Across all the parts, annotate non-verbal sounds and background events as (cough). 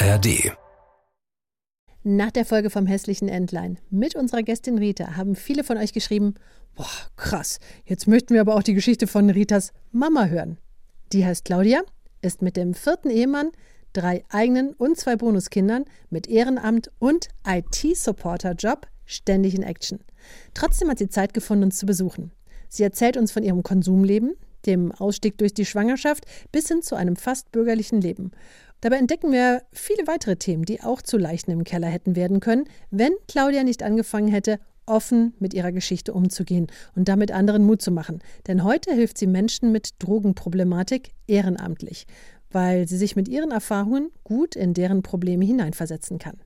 ARD. Nach der Folge vom hässlichen Entlein mit unserer Gästin Rita haben viele von euch geschrieben: Boah, krass, jetzt möchten wir aber auch die Geschichte von Ritas Mama hören. Die heißt Claudia, ist mit dem vierten Ehemann, drei eigenen und zwei Bonuskindern mit Ehrenamt und IT-Supporter-Job ständig in Action. Trotzdem hat sie Zeit gefunden, uns zu besuchen. Sie erzählt uns von ihrem Konsumleben, dem Ausstieg durch die Schwangerschaft bis hin zu einem fast bürgerlichen Leben. Dabei entdecken wir viele weitere Themen, die auch zu Leichen im Keller hätten werden können, wenn Claudia nicht angefangen hätte, offen mit ihrer Geschichte umzugehen und damit anderen Mut zu machen. Denn heute hilft sie Menschen mit Drogenproblematik ehrenamtlich, weil sie sich mit ihren Erfahrungen gut in deren Probleme hineinversetzen kann.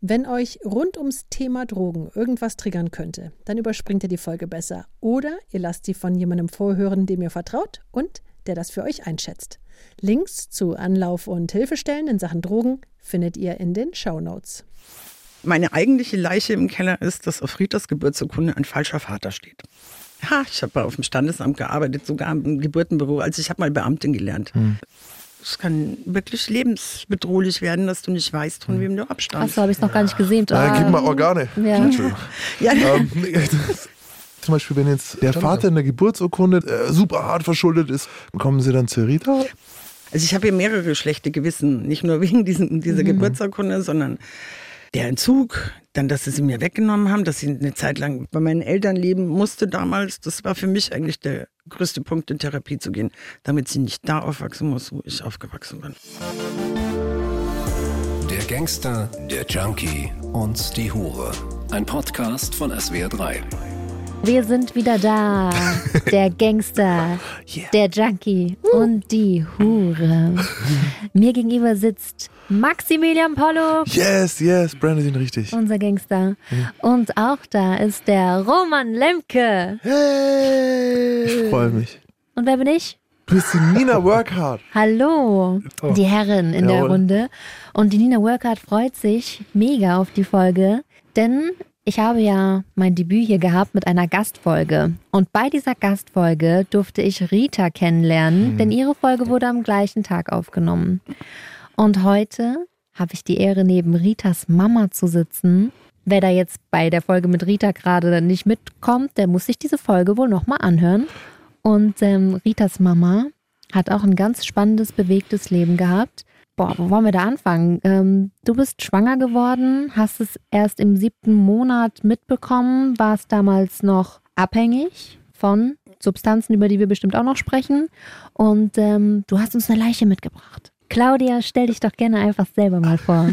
Wenn euch rund ums Thema Drogen irgendwas triggern könnte, dann überspringt ihr die Folge besser oder ihr lasst sie von jemandem vorhören, dem ihr vertraut und der das für euch einschätzt. Links zu Anlauf- und Hilfestellen in Sachen Drogen findet ihr in den Show Notes. Meine eigentliche Leiche im Keller ist, dass auf Ritas Geburtsurkunde ein falscher Vater steht. Ha, ich habe auf dem Standesamt gearbeitet, sogar im Geburtenbüro. Also ich habe mal Beamtin gelernt. Hm. Es kann wirklich lebensbedrohlich werden, dass du nicht weißt, von wem du abstammst. Achso, habe ich noch gar nicht gesehen. Ja, gib mal Organe. Ja. Ja. Ähm, zum Beispiel, wenn jetzt der Vater in der Geburtsurkunde äh, super hart verschuldet ist, kommen sie dann zu Rita? Also ich habe hier mehrere schlechte Gewissen, nicht nur (laughs) wegen diesen, dieser mhm. Geburtsurkunde, sondern der Entzug, dann, dass sie sie mir weggenommen haben, dass sie eine Zeit lang bei meinen Eltern leben musste damals, das war für mich eigentlich der größte Punkt, in Therapie zu gehen, damit sie nicht da aufwachsen muss, wo ich aufgewachsen bin. Der Gangster, der Junkie und die Hure. Ein Podcast von SWR3. Wir sind wieder da. (laughs) Der Gangster, yeah. der Junkie und die Hure. Mir gegenüber sitzt Maximilian Pollock. Yes, yes, Brandon sind richtig. Unser Gangster. Und auch da ist der Roman Lemke. Hey! Ich freue mich. Und wer bin ich? Du bist die Nina Workhard. Hallo, oh. die Herren in Jawohl. der Runde. Und die Nina Workhard freut sich mega auf die Folge, denn ich habe ja mein Debüt hier gehabt mit einer Gastfolge. Und bei dieser Gastfolge durfte ich Rita kennenlernen, mhm. denn ihre Folge wurde am gleichen Tag aufgenommen. Und heute habe ich die Ehre, neben Ritas Mama zu sitzen. Wer da jetzt bei der Folge mit Rita gerade nicht mitkommt, der muss sich diese Folge wohl nochmal anhören. Und ähm, Ritas Mama hat auch ein ganz spannendes, bewegtes Leben gehabt. Boah, wo wollen wir da anfangen? Ähm, du bist schwanger geworden, hast es erst im siebten Monat mitbekommen, warst damals noch abhängig von Substanzen, über die wir bestimmt auch noch sprechen. Und ähm, du hast uns eine Leiche mitgebracht. Claudia, stell dich doch gerne einfach selber mal vor.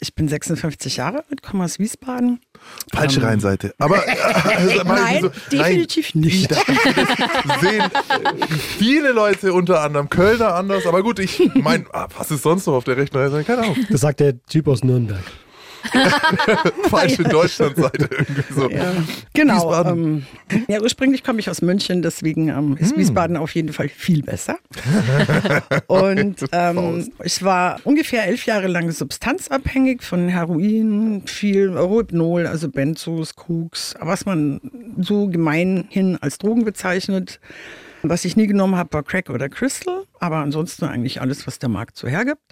Ich bin 56 Jahre alt, komme aus Wiesbaden. Falsche ähm, Rheinseite. Aber (laughs) äh, also, nein, so, definitiv nein, nicht. Das sehen viele Leute, unter anderem Kölner anders. Aber gut, ich meine, ah, was ist sonst noch auf der rechten Rheinseite? Keine Ahnung. Das sagt der Typ aus Nürnberg. (laughs) Falsche Deutschlandseite irgendwie so. Ja. Genau. Ähm, ja, ursprünglich komme ich aus München, deswegen ähm, ist hm. Wiesbaden auf jeden Fall viel besser. (laughs) Und (laughs) ähm, ich war ungefähr elf Jahre lang substanzabhängig von Heroin, viel Rohypnol, also Benzos, Koks, was man so gemeinhin als Drogen bezeichnet. Was ich nie genommen habe, war Crack oder Crystal, aber ansonsten eigentlich alles, was der Markt so hergibt.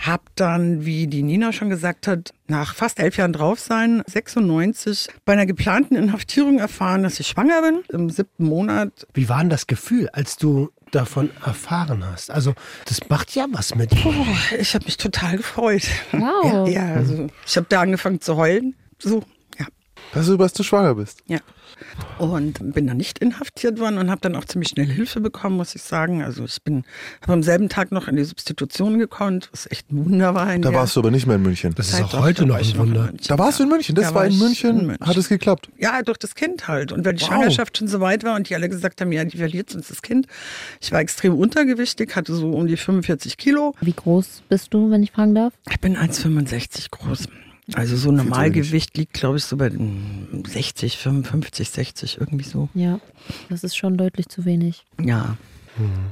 Hab dann, wie die Nina schon gesagt hat, nach fast elf Jahren drauf sein, 96, bei einer geplanten Inhaftierung erfahren, dass ich schwanger bin, im siebten Monat. Wie war denn das Gefühl, als du davon erfahren hast? Also, das macht ja was mit dir. Oh, ich habe mich total gefreut. Wow. Ja, ja also ich habe da angefangen zu heulen. So. Dass du, dass du schwanger bist. Ja. Und bin dann nicht inhaftiert worden und habe dann auch ziemlich schnell Hilfe bekommen, muss ich sagen. Also ich bin habe am selben Tag noch in die Substitution gekonnt, was echt ein Wunder war. Da warst du aber nicht mehr in München. Das ist auch heute noch ein Wunder. Da warst du in München, das da war in München, in München, hat es geklappt. Ja, durch das Kind halt. Und weil die wow. Schwangerschaft schon so weit war und die alle gesagt haben, ja, die verliert uns das Kind. Ich war extrem untergewichtig, hatte so um die 45 Kilo. Wie groß bist du, wenn ich fragen darf? Ich bin 1,65 groß. Also so Normalgewicht liegt, glaube ich, so bei 60, 55, 60, irgendwie so. Ja, das ist schon deutlich zu wenig. Ja.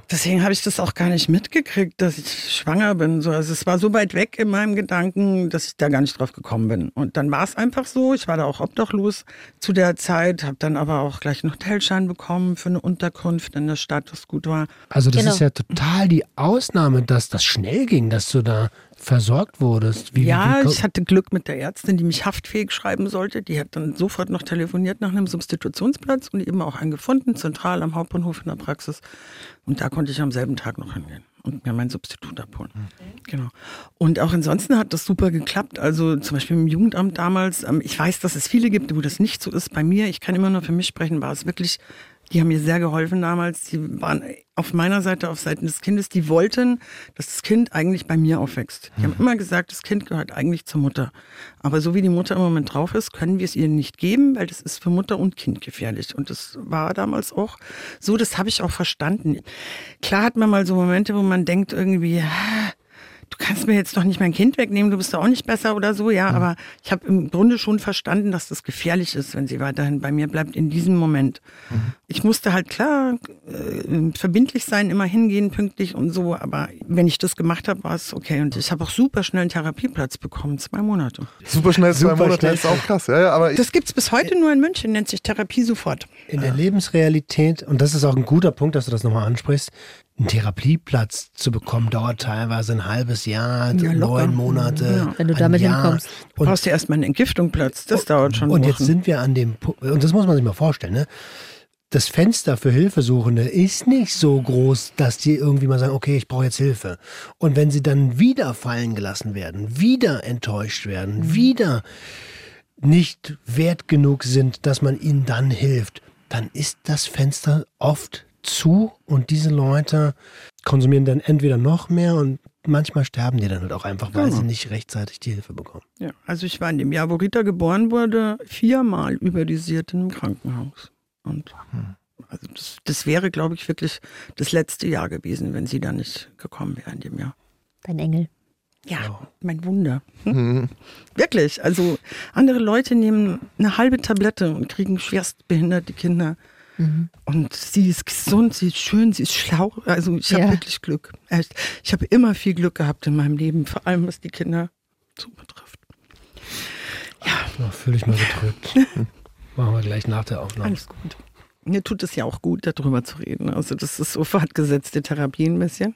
Das deswegen habe ich das auch gar nicht mitgekriegt, dass ich schwanger bin. So, also es war so weit weg in meinem Gedanken, dass ich da gar nicht drauf gekommen bin. Und dann war es einfach so. Ich war da auch obdachlos zu der Zeit, habe dann aber auch gleich einen Hotelschein bekommen für eine Unterkunft in der Stadt, was gut war. Also das genau. ist ja total die Ausnahme, dass das schnell ging, dass du da versorgt wurdest. Wie, ja, wie, wie, ich hatte Glück mit der Ärztin, die mich haftfähig schreiben sollte. Die hat dann sofort noch telefoniert nach einem Substitutionsplatz und eben auch einen gefunden, zentral am Hauptbahnhof in der Praxis. Und da konnte ich am selben Tag noch hingehen und mir mein Substitut abholen. Mhm. Genau. Und auch ansonsten hat das super geklappt. Also zum Beispiel im Jugendamt damals. Ähm, ich weiß, dass es viele gibt, wo das nicht so ist. Bei mir, ich kann immer nur für mich sprechen, war es wirklich die haben mir sehr geholfen damals. Die waren auf meiner Seite, auf Seiten des Kindes. Die wollten, dass das Kind eigentlich bei mir aufwächst. Die haben mhm. immer gesagt, das Kind gehört eigentlich zur Mutter. Aber so wie die Mutter im Moment drauf ist, können wir es ihr nicht geben, weil das ist für Mutter und Kind gefährlich. Und das war damals auch so, das habe ich auch verstanden. Klar hat man mal so Momente, wo man denkt irgendwie, du kannst mir jetzt doch nicht mein Kind wegnehmen, du bist doch auch nicht besser oder so, ja, mhm. aber ich habe im Grunde schon verstanden, dass das gefährlich ist, wenn sie weiterhin bei mir bleibt in diesem Moment. Mhm. Ich musste halt klar äh, verbindlich sein, immer hingehen, pünktlich und so, aber wenn ich das gemacht habe, war es okay und ich habe auch super schnell einen Therapieplatz bekommen, zwei Monate. Super schnell zwei super Monate schnell. ist auch krass, ja, ja aber Das gibt's bis heute nur in München, nennt sich Therapie sofort. In der Lebensrealität, und das ist auch ein guter Punkt, dass du das nochmal ansprichst, ein Therapieplatz zu bekommen, dauert teilweise ein halbes Jahr, ja, neun Monate. Ja. Wenn du damit Jahr. hinkommst. Du brauchst ja erstmal einen Entgiftungsplatz, das dauert schon. Und Wochen. jetzt sind wir an dem Punkt, und das muss man sich mal vorstellen, ne? Das Fenster für Hilfesuchende ist nicht so groß, dass die irgendwie mal sagen, okay, ich brauche jetzt Hilfe. Und wenn sie dann wieder fallen gelassen werden, wieder enttäuscht werden, mhm. wieder nicht wert genug sind, dass man ihnen dann hilft, dann ist das Fenster oft zu und diese Leute konsumieren dann entweder noch mehr und manchmal sterben die dann halt auch einfach, weil ja. sie nicht rechtzeitig die Hilfe bekommen. Ja, also ich war in dem Jahr, wo Rita geboren wurde, viermal überdosiert im Krankenhaus. Und hm. also das, das wäre, glaube ich, wirklich das letzte Jahr gewesen, wenn sie da nicht gekommen wäre in dem Jahr. Dein Engel. Ja, oh. mein Wunder. Mhm. Wirklich. Also andere Leute nehmen eine halbe Tablette und kriegen schwerstbehinderte Kinder Mhm. Und sie ist gesund, sie ist schön, sie ist schlau. Also ich habe ja. wirklich Glück. Echt. Ich habe immer viel Glück gehabt in meinem Leben, vor allem was die Kinder so betrifft. Ja. Fühle ich mal gedrückt. (laughs) Machen wir gleich nach der Aufnahme. Alles gut. Mir tut es ja auch gut, darüber zu reden. Also das ist so fortgesetzte Therapie ein bisschen.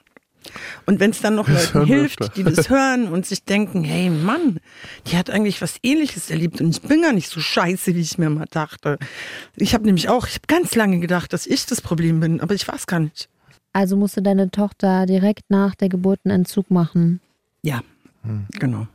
Und wenn es dann noch Leuten hilft, die das (laughs) hören und sich denken, hey Mann, die hat eigentlich was ähnliches erlebt und ich bin gar nicht so scheiße, wie ich mir mal dachte. Ich habe nämlich auch, ich habe ganz lange gedacht, dass ich das Problem bin, aber ich war es gar nicht. Also musste deine Tochter direkt nach der Geburt einen Entzug machen? Ja, hm. genau.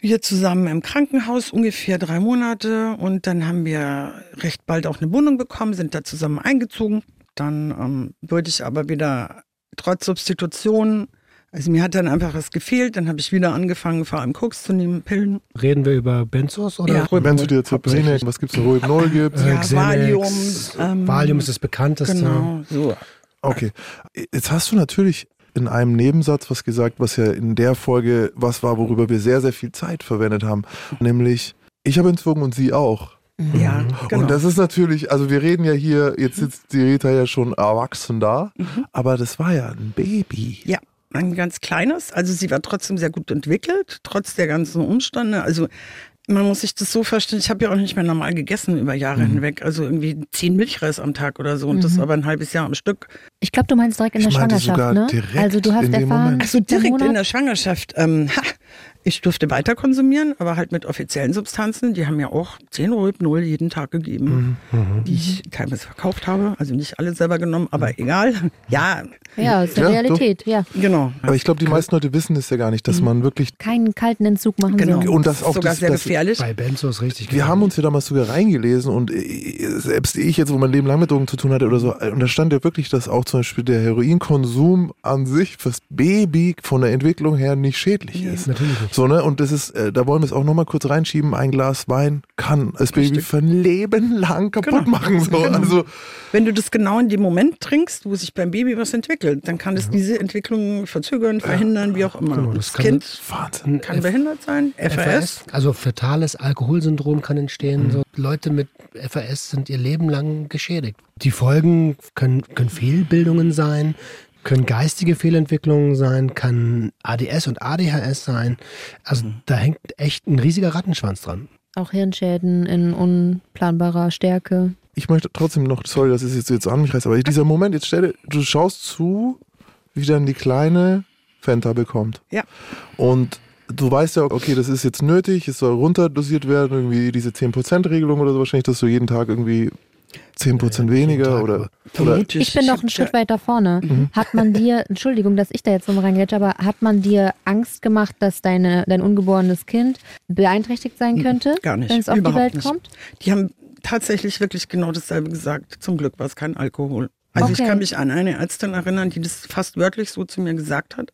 Wir zusammen im Krankenhaus ungefähr drei Monate und dann haben wir recht bald auch eine Wohnung bekommen, sind da zusammen eingezogen. Dann ähm, wurde ich aber wieder trotz Substitution. Also mir hat dann einfach was gefehlt, dann habe ich wieder angefangen, vor allem Koks zu nehmen, Pillen. Reden wir über Benzos oder? Ja. Benzodiazepine, was gibt es, Rohypnol gibt Ja, Xanax, Valium. Ähm, Valium ist das bekannteste. Genau, so. Okay, jetzt hast du natürlich in einem Nebensatz was gesagt, was ja in der Folge was war, worüber wir sehr, sehr viel Zeit verwendet haben, nämlich ich habe entzogen und sie auch. Mhm. Ja, genau. Und das ist natürlich, also wir reden ja hier, jetzt sitzt die Rita ja schon erwachsen da, mhm. aber das war ja ein Baby. Ja, ein ganz kleines. Also sie war trotzdem sehr gut entwickelt, trotz der ganzen Umstände. Also man muss sich das so vorstellen, ich habe ja auch nicht mehr normal gegessen über Jahre mhm. hinweg. Also irgendwie zehn Milchreis am Tag oder so und mhm. das aber ein halbes Jahr am Stück. Ich glaube, du meinst direkt in der Schwangerschaft, ne? Also du hast erfahren. Achso, direkt in der Schwangerschaft. Ähm, ha, ich durfte weiter konsumieren, aber halt mit offiziellen Substanzen. Die haben mir auch 10 Rohypnol jeden Tag gegeben, mhm, mhm. die ich teilweise verkauft habe. Also nicht alle selber genommen, aber mhm. egal. Ja. Ja, ist die ja, Realität, doch. ja. Genau. Aber ich glaube, die meisten Leute wissen es ja gar nicht, dass mhm. man wirklich keinen kalten Entzug machen genau. soll. Und das, auch sogar das, sehr gefährlich. Bei Benzos richtig. Wir haben uns ja damals sogar reingelesen und äh, selbst ich jetzt, wo mein Leben lang mit Drogen zu tun hatte oder so, und da stand ja wirklich, dass auch zum Beispiel der Heroinkonsum an sich fürs Baby von der Entwicklung her nicht schädlich ja, ist. Natürlich nicht. So, ne? Und das ist äh, da wollen wir es auch nochmal kurz reinschieben, ein Glas Wein kann das Richtig. Baby für ein Leben lang kaputt genau. machen. So. Genau. Also, Wenn du das genau in dem Moment trinkst, wo sich beim Baby was entwickelt, dann kann es ja. diese Entwicklung verzögern, verhindern, ja. wie auch immer. Genau, das, das Kind Wahnsinn. kann F behindert sein, FAS. FAS. Also fetales Alkoholsyndrom kann entstehen. Mhm. So Leute mit FAS sind ihr Leben lang geschädigt. Die Folgen können, können Fehlbildungen sein, können geistige Fehlentwicklungen sein, kann ADS und ADHS sein. Also mhm. da hängt echt ein riesiger Rattenschwanz dran. Auch Hirnschäden in unplanbarer Stärke. Ich möchte trotzdem noch, sorry, dass es jetzt, jetzt an mich reißt, aber dieser Moment, jetzt stell dir, du schaust zu, wie dann die kleine Fenta bekommt. Ja. Und du weißt ja, okay, das ist jetzt nötig, es soll runterdosiert werden, irgendwie diese 10%-Regelung oder so wahrscheinlich, dass du jeden Tag irgendwie 10% ja, weniger oder, oder Ich bin noch einen Schritt weiter vorne. Mhm. Hat man dir, (laughs) Entschuldigung, dass ich da jetzt nochmal reingehe, aber hat man dir Angst gemacht, dass deine, dein ungeborenes Kind beeinträchtigt sein könnte? Gar nicht. Wenn es auf die Welt nicht. kommt? Die haben tatsächlich wirklich genau dasselbe gesagt. Zum Glück war es kein Alkohol. Also okay. ich kann mich an eine Ärztin erinnern, die das fast wörtlich so zu mir gesagt hat,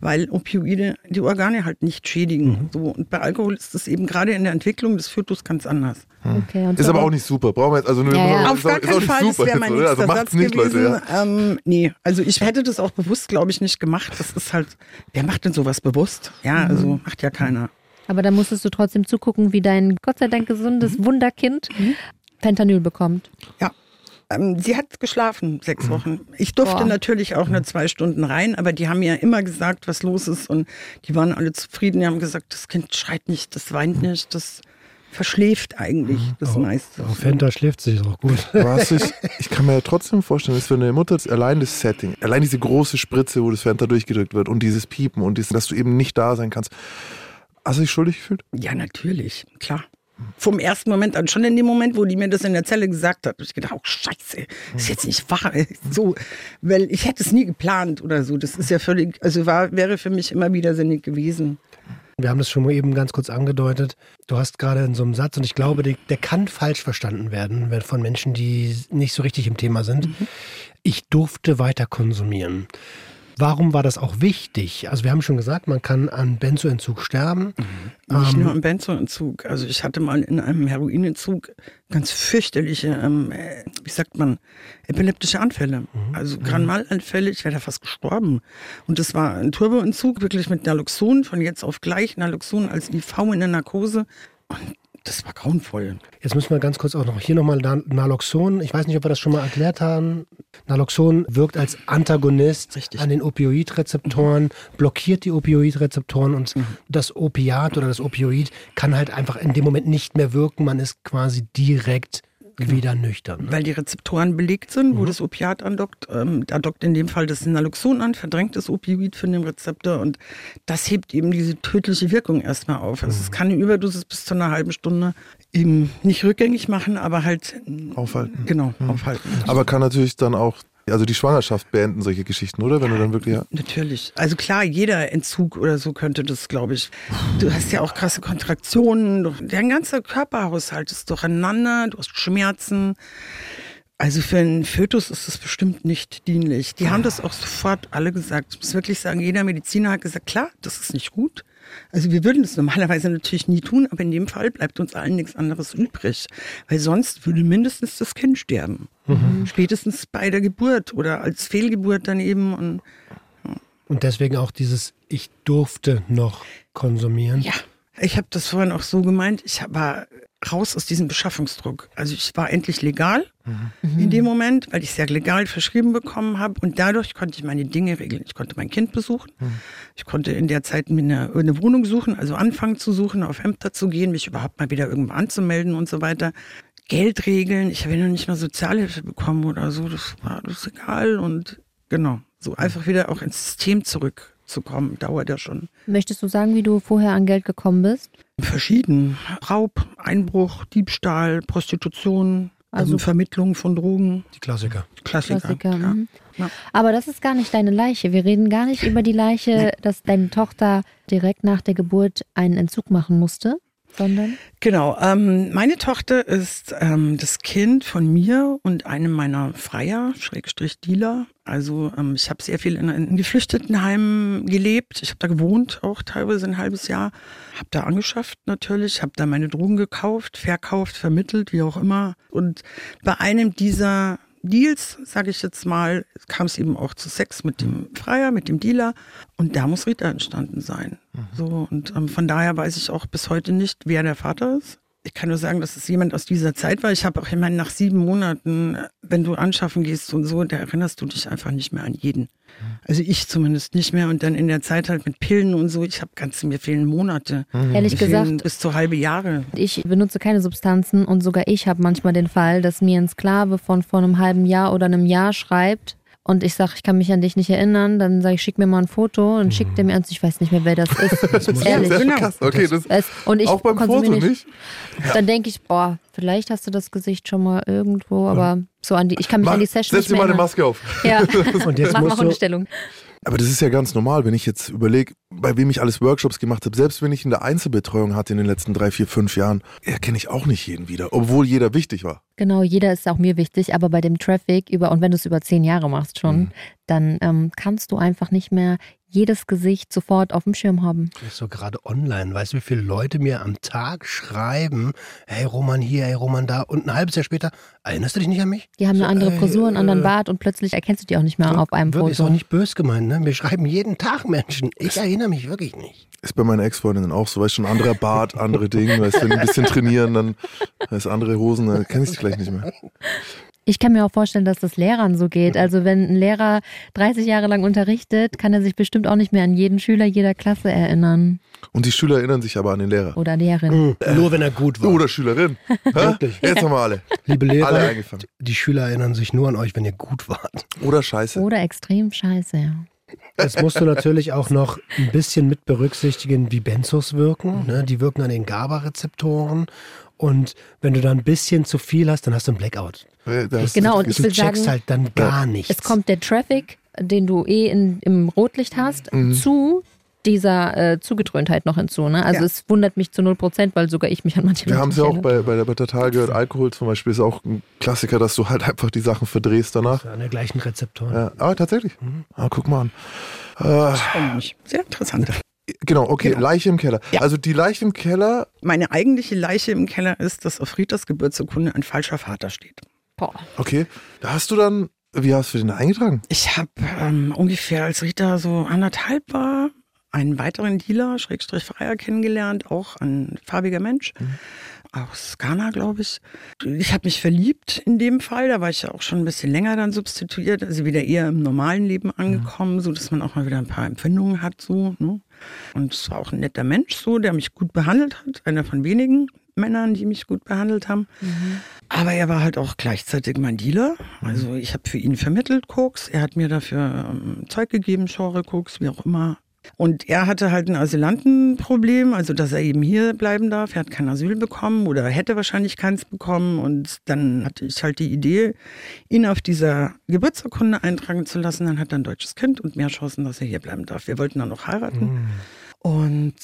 weil Opioide die Organe halt nicht schädigen. Mhm. So. Und bei Alkohol ist das eben gerade in der Entwicklung des Fötus ganz anders. Mhm. Okay, ist aber auch nicht super. Brauchen wir jetzt also nur ja, ja. Auf gar keinen Fall, das wäre mein nächster also Satz nicht, gewesen. Leute, ja. ähm, nee, also ich hätte das auch bewusst, glaube ich, nicht gemacht. Das ist halt, wer macht denn sowas bewusst? Ja, mhm. also macht ja keiner. Aber da musstest du trotzdem zugucken, wie dein Gott sei Dank gesundes mhm. Wunderkind mhm. Fentanyl bekommt. Ja, ähm, sie hat geschlafen sechs mhm. Wochen. Ich durfte Boah. natürlich auch nur mhm. zwei Stunden rein, aber die haben mir immer gesagt, was los ist und die waren alle zufrieden. Die haben gesagt, das Kind schreit nicht, das weint nicht, das verschläft eigentlich mhm. das oh, meiste. Auf Fenta schläft sich auch gut. Was ich, ich kann mir ja trotzdem vorstellen, dass für eine Mutter allein das Setting, allein diese große Spritze, wo das Fenta durchgedrückt wird und dieses Piepen und dieses, dass du eben nicht da sein kannst. Hast du dich schuldig gefühlt? Ja, natürlich, klar vom ersten Moment an, schon in dem Moment, wo die mir das in der Zelle gesagt hat, habe ich gedacht, oh Scheiße, ist jetzt nicht wahr, (laughs) so, weil ich hätte es nie geplant oder so. Das ist ja völlig, also war, wäre für mich immer widersinnig gewesen. Wir haben das schon mal eben ganz kurz angedeutet. Du hast gerade in so einem Satz, und ich glaube, der, der kann falsch verstanden werden von Menschen, die nicht so richtig im Thema sind. Mhm. Ich durfte weiter konsumieren. Warum war das auch wichtig? Also wir haben schon gesagt, man kann an Benzoentzug sterben. Mhm. Nicht ähm, nur am Benzoentzug. Also ich hatte mal in einem Heroinentzug ganz fürchterliche, ähm, äh, wie sagt man, epileptische Anfälle. Mhm. Also Granmalanfälle, ich wäre da fast gestorben. Und das war ein Turboentzug, wirklich mit Naloxon, von jetzt auf gleich Naloxon als IV in der Narkose. Und das war grauenvoll. Jetzt müssen wir ganz kurz auch noch hier nochmal Naloxon. Ich weiß nicht, ob wir das schon mal erklärt haben. Naloxon wirkt als Antagonist Richtig. an den Opioidrezeptoren, blockiert die Opioidrezeptoren und mhm. das Opiat oder das Opioid kann halt einfach in dem Moment nicht mehr wirken. Man ist quasi direkt. Wieder nüchtern. Ne? Weil die Rezeptoren belegt sind, wo mhm. das Opiat andockt. Ähm, da dockt in dem Fall das Naloxon an, verdrängt das Opioid von dem Rezeptor und das hebt eben diese tödliche Wirkung erstmal auf. Also mhm. es kann eine Überdosis bis zu einer halben Stunde eben nicht rückgängig machen, aber halt aufhalten. Genau, mhm. aufhalten. Aber kann natürlich dann auch also die Schwangerschaft beenden solche Geschichten, oder? Wenn du dann wirklich. Ja Natürlich. Also klar, jeder Entzug oder so könnte das, glaube ich. Du hast ja auch krasse Kontraktionen. Dein ganzer Körperhaushalt ist durcheinander. Du hast Schmerzen. Also für einen Fötus ist das bestimmt nicht dienlich. Die haben das auch sofort alle gesagt. Ich muss wirklich sagen, jeder Mediziner hat gesagt, klar, das ist nicht gut. Also wir würden das normalerweise natürlich nie tun, aber in dem Fall bleibt uns allen nichts anderes übrig, weil sonst würde mindestens das Kind sterben. Mhm. Spätestens bei der Geburt oder als Fehlgeburt dann eben. Und, ja. und deswegen auch dieses Ich durfte noch konsumieren. Ja, ich habe das vorhin auch so gemeint. Ich war raus aus diesem Beschaffungsdruck. Also ich war endlich legal mhm. in dem Moment, weil ich es ja legal verschrieben bekommen habe und dadurch konnte ich meine Dinge regeln. Ich konnte mein Kind besuchen. Mhm. Ich konnte in der Zeit mir eine, eine, Wohnung suchen, also anfangen zu suchen, auf Ämter zu gehen, mich überhaupt mal wieder irgendwo anzumelden und so weiter. Geld regeln. Ich habe ja noch nicht mal Sozialhilfe bekommen oder so. Das war das egal und genau. So einfach wieder auch ins System zurückzukommen, dauert ja schon. Möchtest du sagen, wie du vorher an Geld gekommen bist? Verschieden. Raub, Einbruch, Diebstahl, Prostitution, also, also Vermittlung von Drogen. Die Klassiker. Klassiker. Klassiker ja. Mhm. Ja. Aber das ist gar nicht deine Leiche. Wir reden gar nicht (laughs) über die Leiche, nee. dass deine Tochter direkt nach der Geburt einen Entzug machen musste sondern? Genau, ähm, meine Tochter ist ähm, das Kind von mir und einem meiner Freier, Schrägstrich Dealer. Also ähm, ich habe sehr viel in, in Geflüchtetenheimen gelebt. Ich habe da gewohnt, auch teilweise ein halbes Jahr. Habe da angeschafft natürlich, habe da meine Drogen gekauft, verkauft, vermittelt, wie auch immer. Und bei einem dieser Deals, sage ich jetzt mal, kam es eben auch zu Sex mit dem Freier, mit dem Dealer. Und da muss Rita entstanden sein. Mhm. So, und ähm, von daher weiß ich auch bis heute nicht, wer der Vater ist. Ich kann nur sagen, dass es jemand aus dieser Zeit war. Ich habe auch, meine, nach sieben Monaten, wenn du anschaffen gehst und so, da erinnerst du dich einfach nicht mehr an jeden. Also ich zumindest nicht mehr. Und dann in der Zeit halt mit Pillen und so, ich habe ganz, mir fehlen Monate. Ehrlich Mir fehlen gesagt, bis zu halbe Jahre. ich benutze keine Substanzen und sogar ich habe manchmal den Fall, dass mir ein Sklave von vor einem halben Jahr oder einem Jahr schreibt und ich sage, ich kann mich an dich nicht erinnern, dann sage ich, schick mir mal ein Foto und schickt er mir eins, ich weiß nicht mehr, wer das (laughs) ist. Ehrlich. Sehr Genau. krass. Okay, das, Es, und ich auch beim Foto nicht? Dann denke ich, boah, vielleicht hast du das Gesicht schon mal irgendwo, aber so an die, ich kann mich Mach, an die Session setz nicht dir mal eine. Maske auf. Ja, (laughs) Und jetzt mach mal musst du, Hundestellung. Aber das ist ja ganz normal, wenn ich jetzt überlege, bei wem ich alles Workshops gemacht habe, selbst wenn ich in der Einzelbetreuung hatte in den letzten drei, vier, fünf Jahren, erkenne ich auch nicht jeden wieder, obwohl jeder wichtig war. Genau, jeder ist auch mir wichtig, aber bei dem Traffic über, und wenn du es über zehn Jahre machst schon, Mhm. dann ähm, kannst du einfach nicht mehr jedes Gesicht sofort auf dem Schirm haben. so gerade online, weißt du, wie viele Leute mir am Tag schreiben, hey Roman hier, hey Roman da und ein halbes Jahr später, erinnerst du dich nicht an mich? Die haben eine So, andere ey, Frisur, einen anderen äh, Bart und plötzlich erkennst du die auch nicht mehr auf einem wirklich, ist Foto. auch nicht böse gemeint, ne? Wir schreiben jeden Tag Menschen. Ich erinnere mich wirklich nicht. Ist bei meiner Ex-Freundin auch so, weißt du, schon anderer Bart, andere Dinge, weißt du, wenn die ein bisschen trainieren, dann ist andere Hosen, dann kenne ich sie gleich nicht mehr. Ich kann mir auch vorstellen, dass das Lehrern so geht. Also wenn ein Lehrer 30 Jahre lang unterrichtet, kann er sich bestimmt auch nicht mehr an jeden Schüler jeder Klasse erinnern. Und die Schüler erinnern sich aber an den Lehrer. Oder Lehrerin. Mhm. Nur wenn er gut war. Oder Schülerin. (laughs) Wirklich. Jetzt haben wir alle. Liebe Alle Lehrer, eingefangen. die Schüler erinnern sich nur an euch, wenn ihr gut wart. Oder Scheiße. Oder extrem scheiße, ja. Jetzt musst du natürlich auch noch ein bisschen mit berücksichtigen, wie Benzos wirken. Ne? Die wirken an den GABA-Rezeptoren. Und wenn du da ein bisschen zu viel hast, dann hast du einen Blackout. Äh, das- Genau, und ich du will checkst sagen, halt dann gar nichts. es kommt der Traffic, den du eh in, im Rotlicht hast, Mhm. zu dieser äh, Zugedröhntheit noch hinzu. Ne? Also Ja. es wundert mich zu 0 Prozent, weil sogar ich mich an manche Wir haben es ja auch bei, bei der bei Total gehört, Alkohol zum Beispiel ist auch ein Klassiker, dass du halt einfach die Sachen verdrehst danach. an der gleichen Rezeptoren. Ja, aber tatsächlich. Mhm. Ah, guck mal an. Äh. Sehr interessant. Genau, okay, Genau. Leiche im Keller. Ja. Also die Leiche im Keller, Meine eigentliche Leiche im Keller ist, dass auf Ritas Geburtsurkunde ein falscher Vater steht. Boah. okay, da hast du dann, wie hast du den eingetragen? Ich habe ähm, ungefähr, als Rita so anderthalb war, einen weiteren Dealer, Schrägstrich Freier, kennengelernt, auch ein farbiger Mensch. Aus Ghana, glaube ich. Ich habe mich verliebt in dem Fall. Da war ich ja auch schon ein bisschen länger dann substituiert, also wieder eher im normalen Leben angekommen, so dass man auch mal wieder ein paar Empfindungen hat, so. Ne? Und es war auch ein netter Mensch, so, der mich gut behandelt hat. Einer von wenigen Männern, die mich gut behandelt haben. Aber er war halt auch gleichzeitig mein Dealer. Also ich habe für ihn vermittelt Koks. Er hat mir dafür ähm, Zeug gegeben, Genre Koks, wie auch immer. Und er hatte halt ein Asylantenproblem, also dass er eben hier bleiben darf. Er hat kein Asyl bekommen oder hätte wahrscheinlich keins bekommen. Und dann hatte ich halt die Idee, ihn auf dieser Geburtsurkunde eintragen zu lassen. Dann hat er ein deutsches Kind und mehr Chancen, dass er hier bleiben darf. Wir wollten dann noch heiraten. Und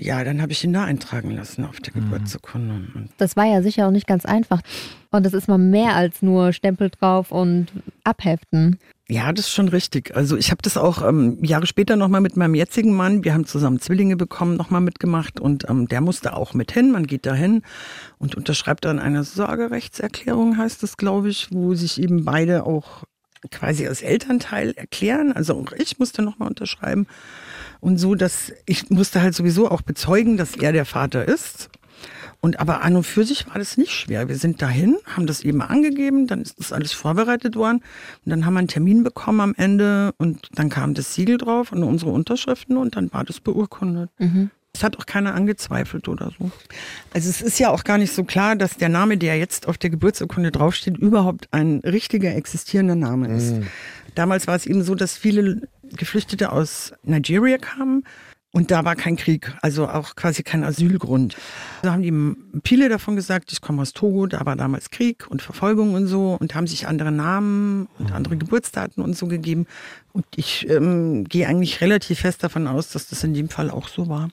ja, dann habe ich ihn da eintragen lassen auf der Geburtsurkunde. Und Das war ja sicher auch nicht ganz einfach. Und das ist mal mehr als nur Stempel drauf und abheften. Ja, das ist schon richtig. Also ich habe das auch ähm, Jahre später nochmal mit meinem jetzigen Mann, wir haben zusammen Zwillinge bekommen, nochmal mitgemacht und ähm, der musste auch mit hin. Man geht da hin und unterschreibt dann eine Sorgerechtserklärung, heißt es, glaube ich, wo sich eben beide auch quasi als Elternteil erklären. Also auch ich musste nochmal unterschreiben. Und so, dass ich musste halt sowieso auch bezeugen, dass er der Vater ist. Und aber an und für sich war das nicht schwer. Wir sind dahin, haben das eben angegeben, dann ist das alles vorbereitet worden. Und dann haben wir einen Termin bekommen am Ende und dann kam das Siegel drauf und unsere Unterschriften und dann war das beurkundet. Es hat auch keiner angezweifelt oder so. Also es ist ja auch gar nicht so klar, dass der Name, der jetzt auf der Geburtsurkunde draufsteht, überhaupt ein richtiger existierender Name ist. Damals war es eben so, dass viele Geflüchtete aus Nigeria kamen und da war kein Krieg, also auch quasi kein Asylgrund. Da haben die viele davon gesagt, ich komme aus Togo, da war damals Krieg und Verfolgung und so und haben sich andere Namen und andere Geburtsdaten und so gegeben. Und ich ähm, gehe eigentlich relativ fest davon aus, dass das in dem Fall auch so war.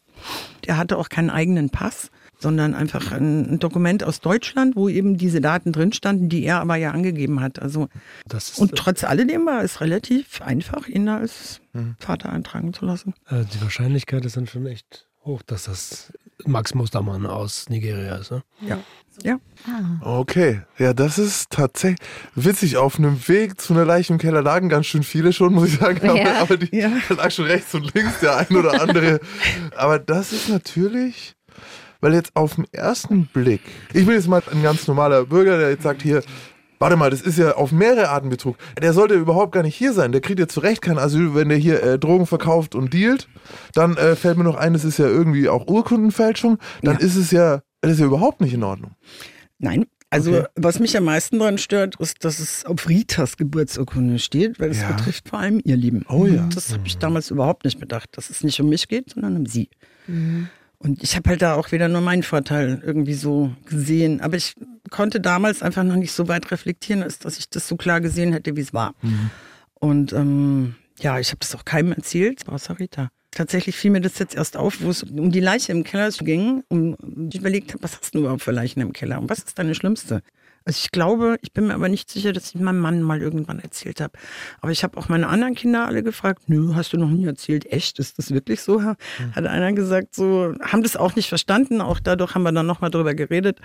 Der hatte auch keinen eigenen Pass, sondern einfach ein, ein Dokument aus Deutschland, wo eben diese Daten drin standen, die er aber ja angegeben hat. Also Das ist, und trotz alledem war es relativ einfach, ihn als Vater eintragen zu lassen. äh, die Wahrscheinlichkeit ist dann schon echt hoch, dass das Max Mustermann aus Nigeria ist. Ne? Ja. Ja. Okay, ja, das ist tatsächlich witzig. Auf einem Weg zu einer Leiche im Keller lagen ganz schön viele schon, muss ich sagen. Aber, Ja. aber die Ja. lag schon rechts und links der ein oder andere. (laughs) aber das ist natürlich, Weil jetzt auf den ersten Blick, ich bin jetzt mal ein ganz normaler Bürger, der jetzt sagt hier, warte mal, das ist ja auf mehrere Arten Betrug. Der sollte überhaupt gar nicht hier sein. Der kriegt ja zu Recht kein Asyl, wenn der hier äh, Drogen verkauft und dealt. Dann äh, fällt mir noch ein, das ist ja irgendwie auch Urkundenfälschung. Dann ja. ist es ja, das ist ja überhaupt nicht in Ordnung. Nein, also okay. was mich am meisten daran stört, ist, dass es auf Ritas Geburtsurkunde steht, weil es ja. betrifft vor allem ihr Leben. Oh ja. Das habe ich damals überhaupt nicht bedacht, dass es nicht um mich geht, sondern um sie. Mhm. Und ich habe halt da auch wieder nur meinen Vorteil irgendwie so gesehen. Aber ich konnte damals einfach noch nicht so weit reflektieren, als dass ich das so klar gesehen hätte, wie es war. Mhm. Und ähm, ja, ich habe das auch keinem erzählt, außer Rita. Tatsächlich fiel mir das jetzt erst auf, wo es um die Leiche im Keller ging und ich überlegt habe, was hast du überhaupt für Leichen im Keller und was ist deine schlimmste? Also ich glaube, ich bin mir aber nicht sicher, dass ich meinem Mann mal irgendwann erzählt habe. Aber ich habe auch meine anderen Kinder alle gefragt, nö, hast du noch nie erzählt? Echt? Ist das wirklich so? Hat einer gesagt, so, haben das auch nicht verstanden. Auch dadurch haben wir dann nochmal drüber geredet.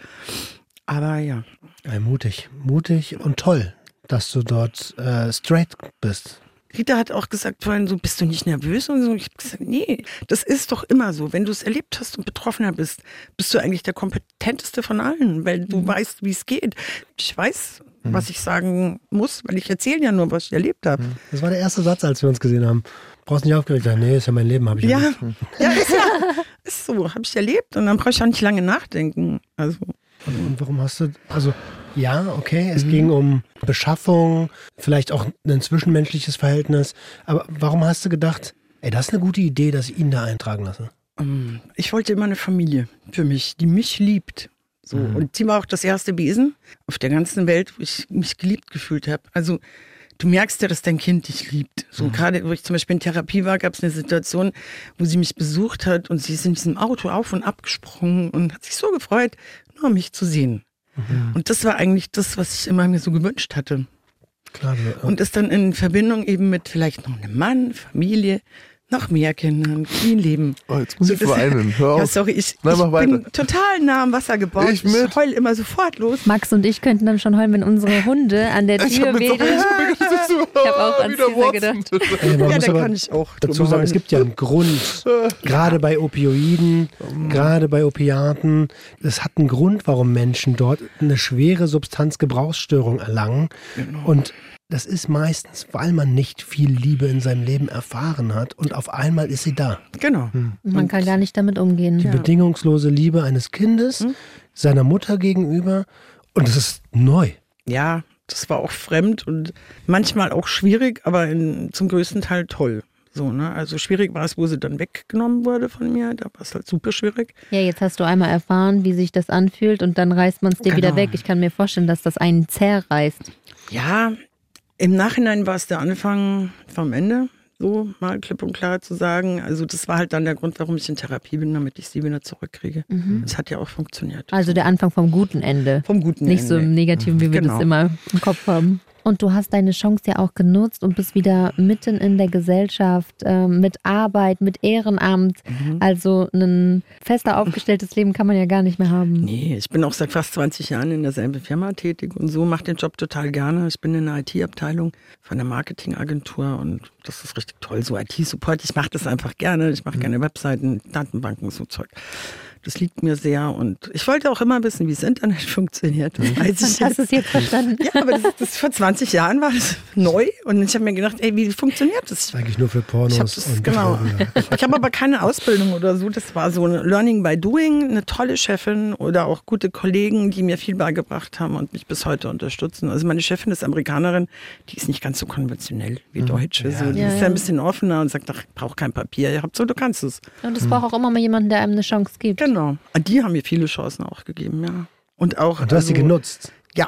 Aber ja. ja. Mutig, mutig und toll, dass du dort äh, straight bist. Rita hat auch gesagt vorhin so, bist du nicht nervös und so. Ich habe gesagt, nee, das ist doch immer so. Wenn du es erlebt hast und Betroffener bist, bist du eigentlich der kompetenteste von allen, weil du mhm. weißt, wie es geht. Ich weiß, mhm. was ich sagen muss, weil ich erzähle ja nur, was ich erlebt habe. Mhm. Das war der erste Satz, als wir uns gesehen haben. Brauchst nicht aufgeregt sein. Nee, ist ja mein Leben, habe ich ja. Ja, (laughs) ja, ist, ja ist so, habe ich erlebt und dann brauche ich auch nicht lange nachdenken. Also. Und, und warum hast du, also ja, okay, es mhm. ging um Beschaffung, vielleicht auch ein zwischenmenschliches Verhältnis. Aber warum hast du gedacht, ey, das ist eine gute Idee, dass ich ihn da eintragen lasse? Ähm, ich wollte immer eine Familie für mich, die mich liebt. So. Mhm. Und sie war auch das erste Wesen auf der ganzen Welt, wo ich mich geliebt gefühlt habe. Also du merkst ja, dass dein Kind dich liebt. So mhm. gerade, wo ich zum Beispiel in Therapie war, gab es eine Situation, wo sie mich besucht hat und sie ist in diesem Auto auf und ab gesprungen und hat sich so gefreut, nur mich zu sehen. Mhm. Und das war eigentlich das, was ich immer mir so gewünscht hatte. Klar, ja. Und ist dann in Verbindung eben mit vielleicht noch einem Mann, Familie, noch mehr Kindern, clean leben. Oh, jetzt muss so, ich weinen. Hör auf. Ja, sorry, ich, Nein, ich bin total nah am Wasser gebaut. Ich, mit. ich heul immer sofort los. Max und ich könnten dann schon heulen, wenn unsere Hunde an der (laughs) Tür wedeln. (laughs) Ich habe auch an Caesar gedacht. (laughs) Ja, ja da kann ich auch dazu sagen, es gibt ja einen Grund, gerade bei Opioiden, gerade bei Opiaten. Es hat einen Grund, warum Menschen dort eine schwere Substanzgebrauchsstörung erlangen. Genau. Und das ist meistens, weil man nicht viel Liebe in seinem Leben erfahren hat und auf einmal ist sie da. Genau. Hm. Man kann gar nicht damit umgehen. Die ja. bedingungslose Liebe eines Kindes, hm? seiner Mutter gegenüber und es ist neu. Ja, das war auch fremd und manchmal auch schwierig, aber in, zum größten Teil toll. So, ne? Also schwierig war es, wo sie dann weggenommen wurde von mir. Da war es halt super schwierig. Ja, jetzt hast du einmal erfahren, wie sich das anfühlt und dann reißt man es dir genau. wieder weg. Ich kann mir vorstellen, dass das einen zerreißt. Ja, im Nachhinein war es der Anfang vom Ende, so mal klipp und klar zu sagen. Also das war halt dann der Grund, warum ich in Therapie bin, damit ich sie wieder zurückkriege. Mhm. Das hat ja auch funktioniert. Also der Anfang vom guten Ende. Vom guten Nicht Ende. Nicht so im Negativen, wie wir genau. das immer im Kopf haben. Und du hast deine Chance ja auch genutzt und bist wieder mitten in der Gesellschaft äh, mit Arbeit, mit Ehrenamt. Mhm. Also ein fester aufgestelltes Leben kann man ja gar nicht mehr haben. Nee, ich bin auch seit fast 20 Jahren in derselben Firma tätig und so mache den Job total gerne. Ich bin in der IT-Abteilung von der Marketingagentur und das ist richtig toll. So IT-Support, ich mache das einfach gerne. Ich mache mhm. gerne Webseiten, Datenbanken, so Zeug. Das liegt mir sehr und ich wollte auch immer wissen, wie das Internet (laughs) funktioniert. Mhm. Als ich hast du es jetzt verstanden? Ja, aber das, das, vor 20 Jahren war das neu und ich habe mir gedacht, ey, wie funktioniert das? Das ist eigentlich nur für Pornos. Ich habe das, genau. (laughs) ich habe aber keine Ausbildung oder so. Das war so ein Learning by Doing, eine tolle Chefin oder auch gute Kollegen, die mir viel beigebracht haben und mich bis heute unterstützen. Also meine Chefin ist Amerikanerin, die ist nicht ganz so konventionell wie mhm. Deutsche. Ja. So, die ja, ist ja ein bisschen offener und sagt, ach, ich brauche kein Papier. Ihr habt so, du kannst es. Und es mhm. braucht auch immer mal jemanden, der einem eine Chance gibt. Genau. Genau. Die haben mir viele Chancen auch gegeben, ja. Und auch. Und du hast sie also genutzt. Ja,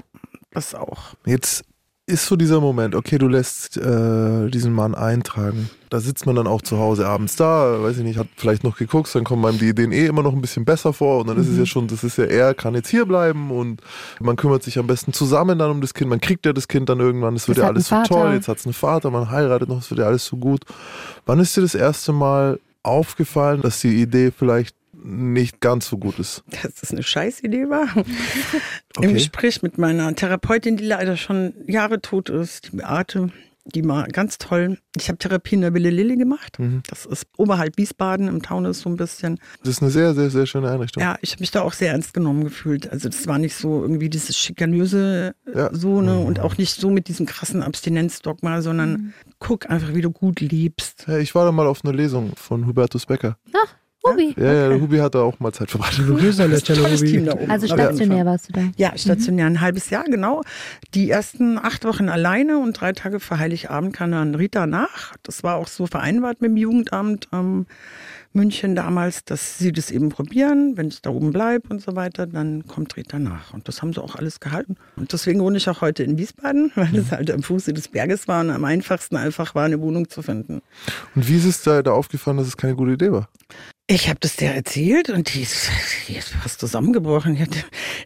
das auch. Jetzt ist so dieser Moment, okay, du lässt äh, diesen Mann eintragen. Da sitzt man dann auch zu Hause abends da, weiß ich nicht, hat vielleicht noch geguckt, dann kommen einem die Ideen eh immer noch ein bisschen besser vor und dann mhm. ist es ja mhm. schon, das ist ja er kann jetzt hier bleiben und man kümmert sich am besten zusammen dann um das Kind, man kriegt ja das Kind dann irgendwann, es wird ja alles so toll, jetzt hat es einen Vater, man heiratet noch, es wird ja alles so gut. Wann ist dir das erste Mal aufgefallen, dass die Idee vielleicht nicht ganz so gut ist. Dass das eine Scheißidee war. (laughs) Okay. Im Gespräch mit meiner Therapeutin, die leider schon Jahre tot ist, die Beate. Die war ganz toll. Ich habe Therapie in der Wille Lilly gemacht. Mhm. Das ist oberhalb Wiesbaden im Taunus so ein bisschen. Das ist eine sehr, sehr, sehr schöne Einrichtung. Ja, ich habe mich da auch sehr ernst genommen gefühlt. Also das war nicht so irgendwie dieses schikanöse äh, ja. so, ne? Mhm. Und auch nicht so mit diesem krassen Abstinenzdogma, sondern mhm. guck einfach, wie du gut liebst. Ja, ich war da mal auf einer Lesung von Hubertus Becker. Ach. Hubi. Ja, ja, der Hubi hat da auch mal Zeit verbracht. Du an der Stelle, Hubi. Also stationär warst du da? Ja, stationär ein halbes Jahr, genau. Die ersten acht Wochen alleine und drei Tage für Heiligabend kam dann Rita nach. Das war auch so vereinbart mit dem Jugendamt ähm, München damals, dass sie das eben probieren. Wenn ich da oben bleibe und so weiter, dann kommt Rita nach. Und das haben sie auch alles gehalten. Und deswegen wohne ich auch heute in Wiesbaden, (laughs) weil es halt am Fuße des Berges war und am einfachsten einfach war, eine Wohnung zu finden. Und wie ist es da, da aufgefallen, dass es keine gute Idee war? Ich habe das der erzählt und die ist, die ist fast zusammengebrochen. Ich habe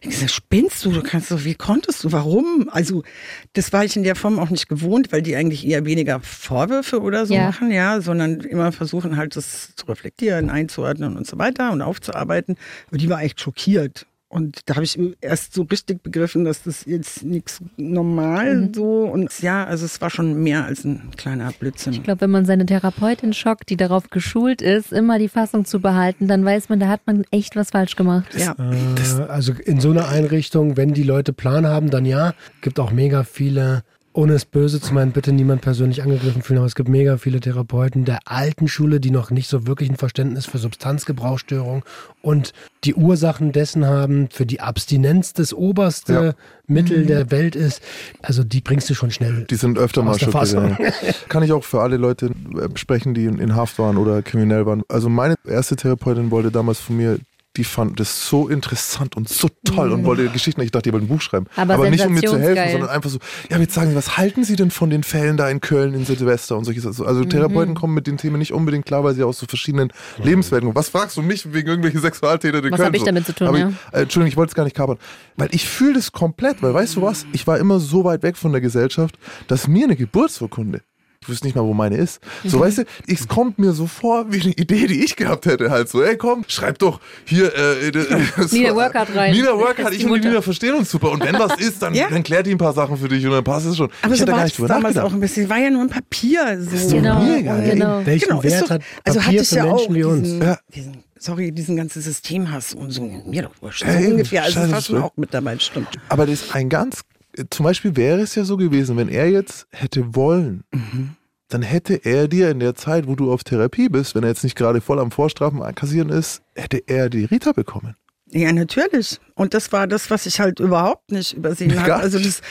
gesagt, spinnst du? Du kannst doch, wie konntest du? Warum? Also, das war ich in der Form auch nicht gewohnt, weil die eigentlich eher weniger Vorwürfe oder so ja. machen, ja, sondern immer versuchen halt das zu reflektieren, einzuordnen und so weiter und aufzuarbeiten. Aber die war echt schockiert. Und da habe ich erst so richtig begriffen, dass das jetzt nichts normal mhm. so und ja, also es war schon mehr als ein kleiner Blödsinn. Ich glaube, wenn man seine Therapeutin schockt, die darauf geschult ist, immer die Fassung zu behalten, dann weiß man, da hat man echt was falsch gemacht. Ja. Äh, also in so einer Einrichtung, wenn die Leute Plan haben, dann ja, gibt auch mega viele ohne es böse zu meinen, bitte niemand persönlich angegriffen fühlen, aber es gibt mega viele Therapeuten der alten Schule, die noch nicht so wirklich ein Verständnis für Substanzgebrauchsstörung und die Ursachen dessen haben, für die Abstinenz das oberste ja. Mittel mhm. der Welt ist. Also die bringst du schon schnell. Die sind öfter mal schockiert. (laughs) Kann ich auch für alle Leute äh, sprechen, die in Haft waren oder kriminell waren. Also meine erste Therapeutin wollte damals von mir die fand das so interessant und so toll mhm. und wollte Geschichten. Ich dachte, ihr wollt ein Buch schreiben. Aber, Aber nicht um mir zu helfen, sondern einfach so, ja, jetzt sagen Sie, was halten Sie denn von den Fällen da in Köln in Silvester und solche Sachen? Also mhm. Therapeuten kommen mit den Themen nicht unbedingt klar, weil sie aus so verschiedenen mhm. Lebenswelten kommen. Was fragst du mich wegen irgendwelchen Sexualtäter in was Köln? Was habe ich damit zu tun, ja? Ich, äh, Entschuldigung, ich wollte es gar nicht kapern. Weil ich fühle das komplett, weil weißt du was? Ich war immer so weit weg von der Gesellschaft, dass mir eine Geburtsurkunde ich wüsste nicht mal, wo meine ist. So, mhm. weißt du, es kommt mir so vor wie eine Idee, die ich gehabt hätte. Halt so, ey, komm, schreib doch hier. Äh, äh, (laughs) Nina Workout rein. Nina Workout, ich und die Nina verstehen uns super. Und wenn was ist, dann, (laughs) ja. dann klärt die ein paar Sachen für dich und dann passt es schon. Aber ich so war es damals auch ein bisschen. War ja nur ein Papier. So. Genau. Mega, genau. Welchen genau, Wert doch, hat also Papier also für ja Menschen wie uns? ja. diesen, sorry, diesen ganzen Systemhass und so. Mir doch wurscht. So ungefähr. Also, das war schon auch mit dabei, stimmt. Aber das ist ein ganz. Zum Beispiel wäre es ja so gewesen, wenn er jetzt hätte wollen. Mhm dann hätte er dir in der Zeit, wo du auf Therapie bist, wenn er jetzt nicht gerade voll am Vorstrafen kassieren ist, hätte er die Rita bekommen. Ja, natürlich. Und das war das, was ich halt überhaupt nicht übersehen habe. Also das,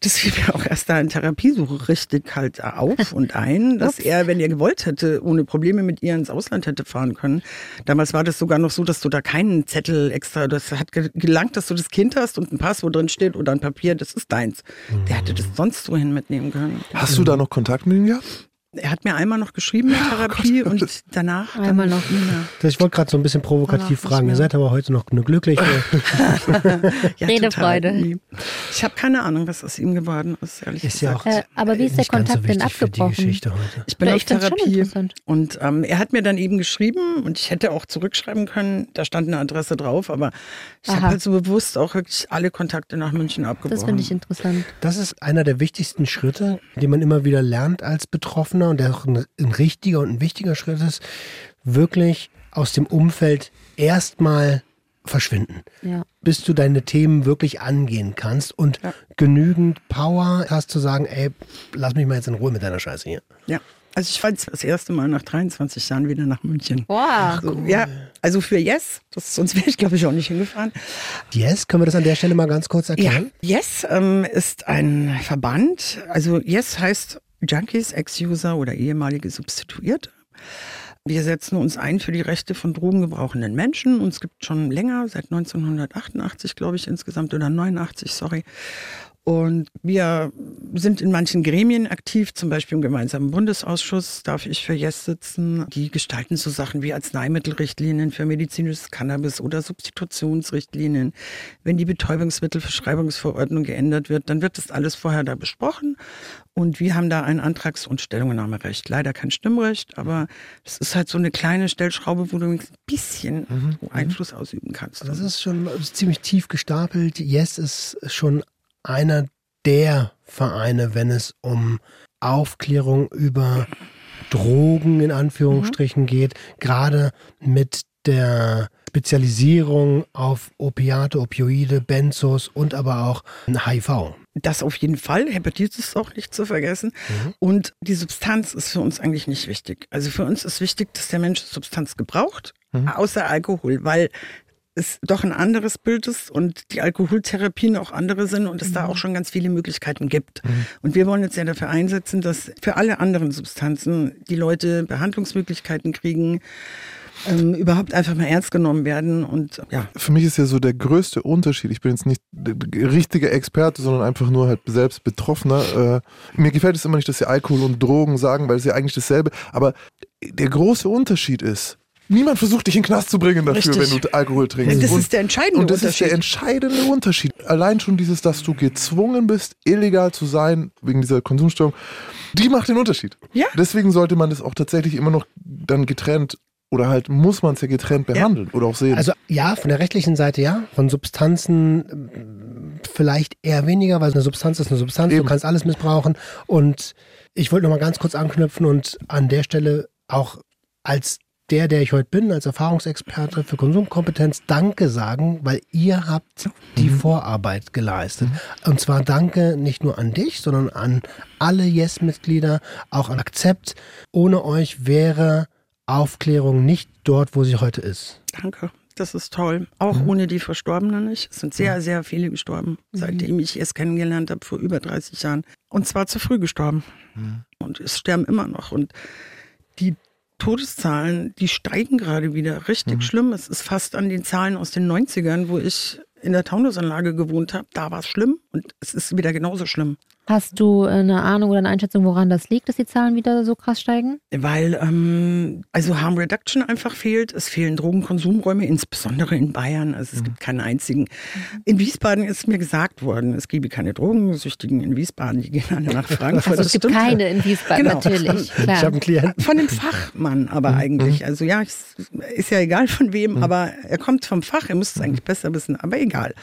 das fiel mir auch erst da in Therapiesuche richtig halt auf (laughs) und ein, dass er, wenn er gewollt hätte, ohne Probleme mit ihr ins Ausland hätte fahren können. Damals war das sogar noch so, dass du da keinen Zettel extra, das hat gelangt, dass du das Kind hast und ein Pass, wo drin steht oder ein Papier, das ist deins. Der hätte das sonst wohin mitnehmen können. Hast du da noch Kontakt mit ihm gehabt? Er hat mir einmal noch geschrieben in Therapie oh und danach einmal noch. Ja. Ich wollte gerade so ein bisschen provokativ fragen. Ihr seid aber heute noch eine glückliche. (laughs) ja, Redefreude. Ich habe keine Ahnung, was aus ihm geworden ist, ehrlich ist gesagt. Ja auch, äh, aber wie ist der Kontakt so denn abgebrochen? Ich bin ja, auf Therapie und ähm, er hat mir dann eben geschrieben und ich hätte auch zurückschreiben können. Da stand eine Adresse drauf, aber ich habe halt so bewusst auch wirklich alle Kontakte nach München abgebrochen. Das finde ich interessant. Das ist einer der wichtigsten Schritte, die man immer wieder lernt als Betroffener Partner und der auch ein, ein richtiger und ein wichtiger Schritt ist, wirklich aus dem Umfeld erstmal verschwinden. Ja. Bis du deine Themen wirklich angehen kannst und ja. genügend Power hast zu sagen, ey, lass mich mal jetzt in Ruhe mit deiner Scheiße hier. Ja. Also ich jetzt das erste Mal nach 23 Jahren wieder nach München. Wow. So, cool. Ja, also für Yes, das, sonst wäre ich glaube ich auch nicht hingefahren. Yes, können wir das an der Stelle mal ganz kurz erklären? Ja, Yes ähm, ist ein Verband. Also Yes heißt Junkies, Ex-User oder ehemalige Substituierte. Wir setzen uns ein für die Rechte von drogengebrauchenden Menschen. Uns gibt schon länger, seit 1988, glaube ich, insgesamt oder 89, sorry. Und wir sind in manchen Gremien aktiv, zum Beispiel im gemeinsamen Bundesausschuss darf ich für Yes sitzen. Die gestalten so Sachen wie Arzneimittelrichtlinien für medizinisches Cannabis oder Substitutionsrichtlinien. Wenn die Betäubungsmittelverschreibungsverordnung geändert wird, dann wird das alles vorher da besprochen. Und wir haben da ein Antrags- und Stellungnahmerecht. Leider kein Stimmrecht, aber es ist halt so eine kleine Stellschraube, wo du ein bisschen mhm. Einfluss ausüben kannst. Das ist schon ziemlich tief gestapelt. Yes ist schon einer der Vereine, wenn es um Aufklärung über Drogen in Anführungsstrichen mhm. geht, gerade mit der Spezialisierung auf Opiate, Opioide, Benzos und aber auch HIV. Das auf jeden Fall. Hepatitis auch nicht zu vergessen. Mhm. Und die Substanz ist für uns eigentlich nicht wichtig. Also für uns ist wichtig, dass der Mensch Substanz gebraucht, mhm. außer Alkohol, weil es doch ein anderes Bild ist und die Alkoholtherapien auch andere sind und es mhm. da auch schon ganz viele Möglichkeiten gibt. Mhm. Und wir wollen jetzt ja dafür einsetzen, dass für alle anderen Substanzen die Leute Behandlungsmöglichkeiten kriegen, ähm, überhaupt einfach mal ernst genommen werden. Und ja. Für mich ist ja so der größte Unterschied. Ich bin jetzt nicht richtiger Experte, sondern einfach nur halt selbst Betroffener. Äh, mir gefällt es immer nicht, dass sie Alkohol und Drogen sagen, weil es ja eigentlich dasselbe. Aber der große Unterschied ist, Niemand versucht dich in den Knast zu bringen dafür, Richtig. wenn du Alkohol trinkst. Das und, ist der entscheidende Unterschied. Und das ist der entscheidende Unterschied. Allein schon dieses, dass du gezwungen bist, illegal zu sein, wegen dieser Konsumstörung, die macht den Unterschied. Ja. Deswegen sollte man das auch tatsächlich immer noch dann getrennt oder halt muss man es ja getrennt behandeln ja. oder auch sehen? Also ja, von der rechtlichen Seite ja. Von Substanzen äh, vielleicht eher weniger, weil eine Substanz ist eine Substanz. Eben. Du kannst alles missbrauchen. Und ich wollte noch mal ganz kurz anknüpfen und an der Stelle auch als der, der ich heute bin, als Erfahrungsexperte für Konsumkompetenz, Danke sagen, weil ihr habt die mhm. Vorarbeit geleistet. Mhm. Und zwar Danke nicht nur an dich, sondern an alle Yes-Mitglieder, auch an Akzept. Ohne euch wäre Aufklärung nicht dort, wo sie heute ist. Danke. Das ist toll. Auch mhm. ohne die Verstorbenen nicht. Es sind sehr, sehr viele gestorben, mhm. seitdem ich es kennengelernt habe, vor über 30 Jahren. Und zwar zu früh gestorben. Mhm. Und es sterben immer noch. Und die Todeszahlen, die steigen gerade wieder. Richtig mhm. schlimm. Es ist fast an den Zahlen aus den 90ern, wo ich in der Taunusanlage gewohnt habe. Da war es schlimm und es ist wieder genauso schlimm. Hast du eine Ahnung oder eine Einschätzung, woran das liegt, dass die Zahlen wieder so krass steigen? Weil ähm, also Harm Reduction einfach fehlt. Es fehlen Drogenkonsumräume, insbesondere in Bayern. Also es mhm. gibt keinen einzigen. In Wiesbaden ist mir gesagt worden, es gebe keine Drogensüchtigen in Wiesbaden. Die gehen alle nach (laughs) Frankfurt. Also es gibt stimmt. keine in Wiesbaden genau. natürlich. (laughs) Klar. Ich habe einen Klienten. Von dem (laughs) Fachmann aber mhm. eigentlich. Also ja, ist ja egal von wem, mhm. aber er kommt vom Fach. Er müsste es eigentlich besser wissen, aber egal.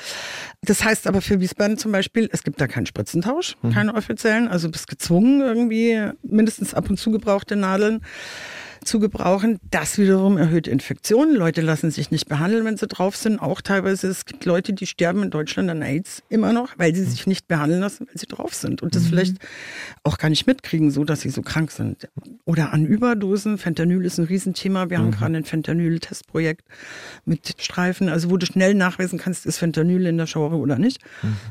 Das heißt aber für Wiesbaden zum Beispiel, es gibt da keinen Spritzentausch. Mhm. Keine offiziellen. Also bist gezwungen, irgendwie mindestens ab und zu gebrauchte Nadeln zu gebrauchen. Das wiederum erhöht Infektionen. Leute lassen sich nicht behandeln, wenn sie drauf sind. Auch teilweise, es gibt Leute, die sterben in Deutschland an AIDS immer noch, weil sie sich nicht behandeln lassen, weil sie drauf sind. Und das mhm. vielleicht auch gar nicht mitkriegen, so dass sie so krank sind. Oder an Überdosen. Fentanyl ist ein Riesenthema. Wir mhm. haben gerade ein Fentanyl-Testprojekt mit Streifen, also wo du schnell nachweisen kannst, ist Fentanyl in der Schore oder nicht.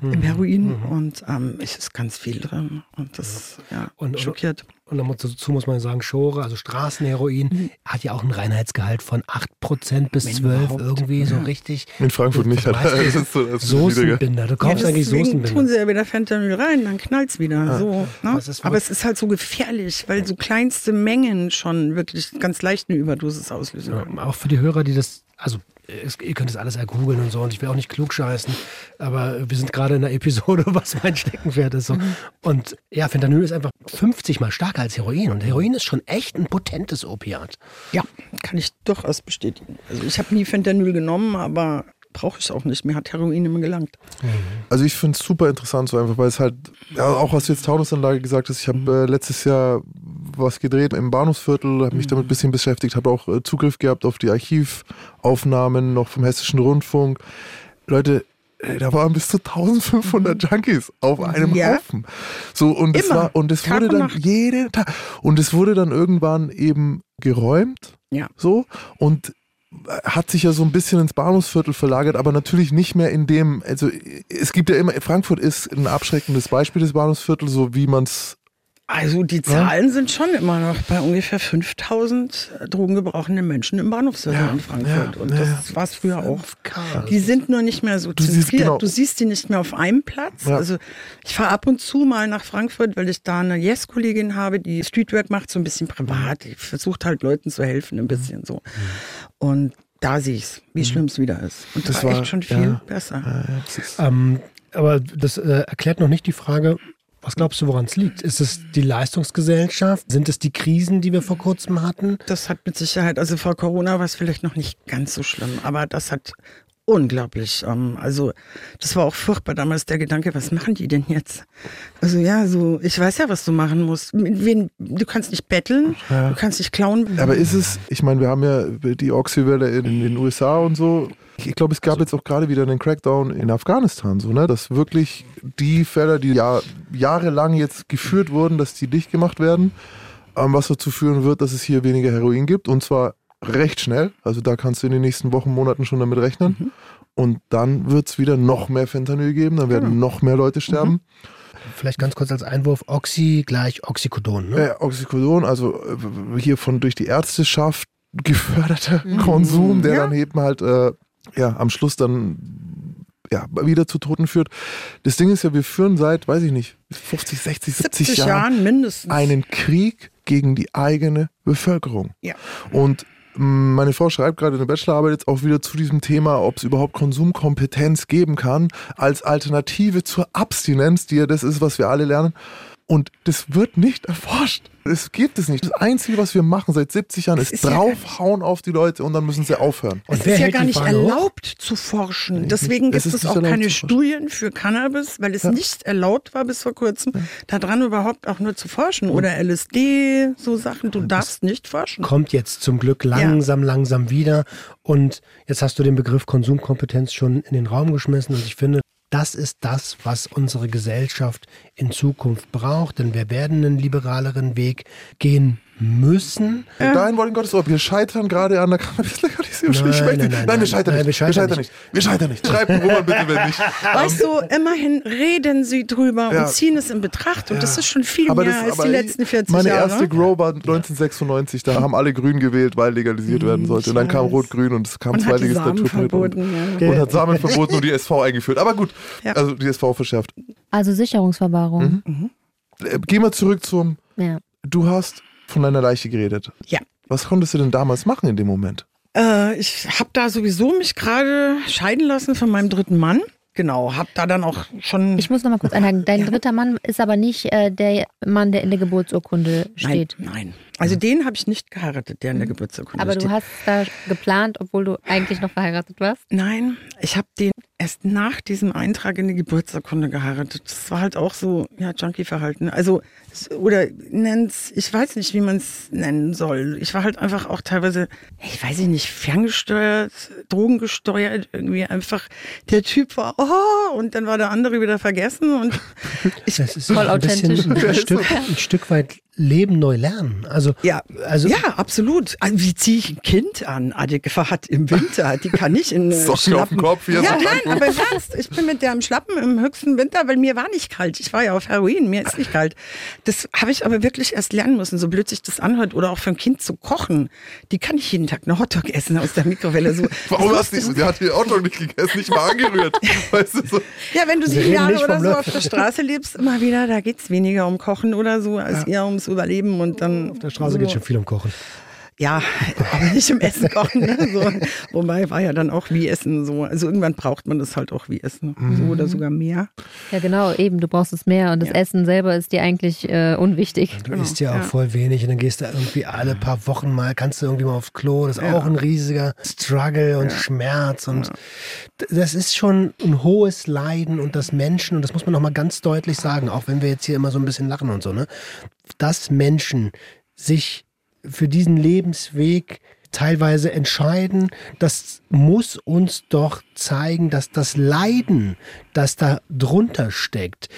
Mhm. Im Heroin. Mhm. Und ähm, es ist ganz viel drin. Und das ja, und, schockiert. Und dazu muss man sagen, Schore, also Straßenheroin, mhm. hat ja auch einen Reinheitsgehalt von 8% bis 12 irgendwie, so richtig. In Frankfurt nicht. Hat, das ist so, das Soßenbinder, du kaufst ja, eigentlich Soßenbinder. tun sie ja wieder Fentanyl rein, dann knallt es wieder. Ja. So, ne? Aber es ist halt so gefährlich, weil so kleinste Mengen schon wirklich ganz leicht eine Überdosis auslösen. Ja, auch für die Hörer, die das, also es, ihr könnt das alles ergoogeln und so und ich will auch nicht klug scheißen, aber wir sind gerade in einer (laughs) Episode, was mein Steckenpferd ist. So. Mhm. Und ja, Fentanyl ist einfach 50 mal stärker als Heroin und Heroin ist schon echt ein potentes Opiat. Ja, kann ich durchaus bestätigen. Also ich habe nie Fentanyl genommen, aber brauche ich auch nicht. Mir hat Heroin immer gelangt. Also ich finde es super interessant, so einfach, weil es halt, ja, auch was du jetzt Taunusanlage gesagt hast, ich habe äh, letztes Jahr was gedreht im Bahnhofsviertel, habe mich damit ein bisschen beschäftigt, habe auch äh, Zugriff gehabt auf die Archivaufnahmen noch vom Hessischen Rundfunk. Leute, da waren bis zu 1500 Junkies auf einem ja. Haufen. So und es war und es wurde dann jeden Tag und es wurde dann irgendwann eben geräumt. Ja. So und hat sich ja so ein bisschen ins Bahnhofsviertel verlagert, aber natürlich nicht mehr in dem, also es gibt ja immer, Frankfurt ist ein abschreckendes Beispiel des Bahnhofsviertels, so wie man es also die Zahlen ja? sind schon immer noch bei ungefähr 5000 drogengebrauchende Menschen im Bahnhofsviertel ja, in Frankfurt. Ja, und das war es früher auch. Die sind nur nicht mehr so du siehst, genau. Du siehst die nicht mehr auf einem Platz. Also ich fahre ab und zu mal nach Frankfurt, weil ich da eine Yes-Kollegin habe, die Streetwork macht, so ein bisschen privat. Die versucht halt Leuten zu helfen, ein bisschen so. Und da sehe ich es, wie mhm. schlimm es wieder ist. Und das, das war echt schon viel besser. Ähm, aber das äh, erklärt noch nicht die Frage, was glaubst du, woran es liegt? Ist es die Leistungsgesellschaft? Sind es die Krisen, die wir vor kurzem hatten? Das hat mit Sicherheit, also vor Corona war es vielleicht noch nicht ganz so schlimm, aber das hat unglaublich. Ähm, also das war auch furchtbar damals der Gedanke, was machen die denn jetzt? Also ja, so ich weiß ja, was du machen musst. Wen, du kannst nicht betteln, ja. du kannst nicht klauen. Aber ist es, ich meine, wir haben ja die Oxy-Welle in, in den USA und so. Ich glaube, es gab jetzt auch gerade wieder einen Crackdown in Afghanistan, so, ne? Dass wirklich die Fälle, die ja jahrelang jetzt geführt wurden, dass die dicht gemacht werden, ähm, was dazu führen wird, dass es hier weniger Heroin gibt. Und zwar recht schnell. Also da kannst du in den nächsten Wochen, Monaten schon damit rechnen. Mhm. Und dann wird es wieder noch mehr Fentanyl geben, dann werden genau. noch mehr Leute sterben. Mhm. Vielleicht ganz kurz als Einwurf, Oxy gleich Oxycodon. Ne? Ja, Oxycodon, also äh, hier von durch die Ärzteschaft geförderter mhm. Konsum, der ja. dann eben halt äh, ja, am Schluss dann ja, wieder zu Toten führt. Das Ding ist ja, wir führen seit, weiß ich nicht, 50, 60, 70, 70 Jahren, mindestens einen Krieg gegen die eigene Bevölkerung. Ja. Und mm, meine Frau schreibt gerade eine Bachelorarbeit jetzt auch wieder zu diesem Thema, ob es überhaupt Konsumkompetenz geben kann, als Alternative zur Abstinenz, die ja das ist, was wir alle lernen. Und das wird nicht erforscht. Es gibt es nicht. Das Einzige, was wir machen seit 70 Jahren, ist, ist draufhauen ja auf die Leute und dann müssen sie aufhören. Und es ist ja gar nicht erlaubt hoch? zu forschen. Deswegen gibt es, es auch keine Studien für Cannabis, weil es ja. nicht erlaubt war bis vor kurzem, ja. daran überhaupt auch nur zu forschen. Oder LSD, so Sachen. Du darfst nicht forschen. Kommt jetzt zum Glück langsam, langsam wieder. Und jetzt hast du den Begriff Konsumkompetenz schon in den Raum geschmissen. Und ich finde, das ist das, was unsere Gesellschaft in Zukunft braucht, denn wir werden einen liberaleren Weg gehen müssen. Ja. Dahin wollen Gottes Ohr. Wir scheitern gerade an der Kannabis-Legalisierung. Nein, nein, nein, nein, wir scheitern nicht. Wir scheitern nicht. Wir scheitern nicht. Schreibt Roman bitte, wenn nicht. (laughs) Weißt du, immerhin reden sie drüber ja. und ziehen es in Betracht. Und ja. das ist schon viel aber mehr das, als die letzten 40 meine Jahre. Meine erste Grow war 1996. Da haben alle Grün gewählt, weil legalisiert werden sollte. Und dann kam Rot-Grün und es kam zwei Legislaturen mit. Und, und hat Samen verboten und die SV eingeführt. Aber gut, also die SV verschärft. Also Sicherungsverwahrung. Mhm. Mhm. Gehen wir zurück zum... Du hast von deiner Leiche geredet. Ja. Was konntest du denn damals machen in dem Moment? Äh, ich habe da sowieso mich gerade scheiden lassen von meinem dritten Mann. Genau, hab da dann auch schon. Ich muss noch mal kurz (laughs) einhaken. Dein ja. dritter Mann ist aber nicht äh, der Mann, der in der Geburtsurkunde steht. Nein, nein. Also den habe ich nicht geheiratet, der in der mhm. Geburtsurkunde aber steht. Aber du hast da geplant, obwohl du eigentlich noch verheiratet warst? Nein, ich habe den erst nach diesem Eintrag in die Geburtsurkunde geheiratet. Das war halt auch so, ja, Junkie-Verhalten. Also, oder nennt's, ich weiß nicht, wie man es nennen soll. Ich war halt einfach auch teilweise, ich weiß nicht, ferngesteuert, drogengesteuert, irgendwie einfach, der Typ war, oh, und dann war der andere wieder vergessen und (laughs) ich, das ist voll authentisch. Ein, (laughs) ein, Stück, ein Stück weit Leben neu lernen. Also, ja, also, ja absolut. Also, wie ziehe ich ein Kind an? Adeka hat im Winter, die kann nicht in äh, Socken auf dem Kopf hier. Ja, so nein, aber ernst, ich bin mit der am Schlappen im höchsten Winter, weil mir war nicht kalt. Ich war ja auf Heroin, mir ist nicht kalt. Das habe ich aber wirklich erst lernen müssen, so blöd sich das anhört. Oder auch für ein Kind zu kochen. Die kann ich jeden Tag eine Hotdog essen aus der Mikrowelle. So, (laughs) Warum hast du, die hat die Hotdog nicht gegessen, nicht mal angerührt. (laughs) weißt du, so. Ja, wenn du sieben Jahre oder so auf der Straße lebst, immer wieder, da geht es weniger um Kochen oder so, als ja. eher ums Überleben und dann. Auf der Straße so. geht schon viel um Kochen. Ja, aber nicht im Essen kochen. Ne? So. Wobei war ja dann auch wie Essen so. Also irgendwann braucht man das halt auch wie Essen. Mhm. So oder sogar mehr. Ja, genau, eben, du brauchst es mehr und das ja. Essen selber ist dir eigentlich äh, unwichtig. Du genau. isst ja auch ja. voll wenig und dann gehst du irgendwie alle paar Wochen mal, kannst du irgendwie mal aufs Klo. Das ist ja. auch ein riesiger Struggle und Schmerz und das ist schon ein hohes Leiden und das Menschen, und das muss man nochmal ganz deutlich sagen, auch wenn wir jetzt hier immer so ein bisschen lachen und so, ne? Dass Menschen sich für diesen Lebensweg teilweise entscheiden, das muss uns doch zeigen, dass das Leiden, das da drunter steckt,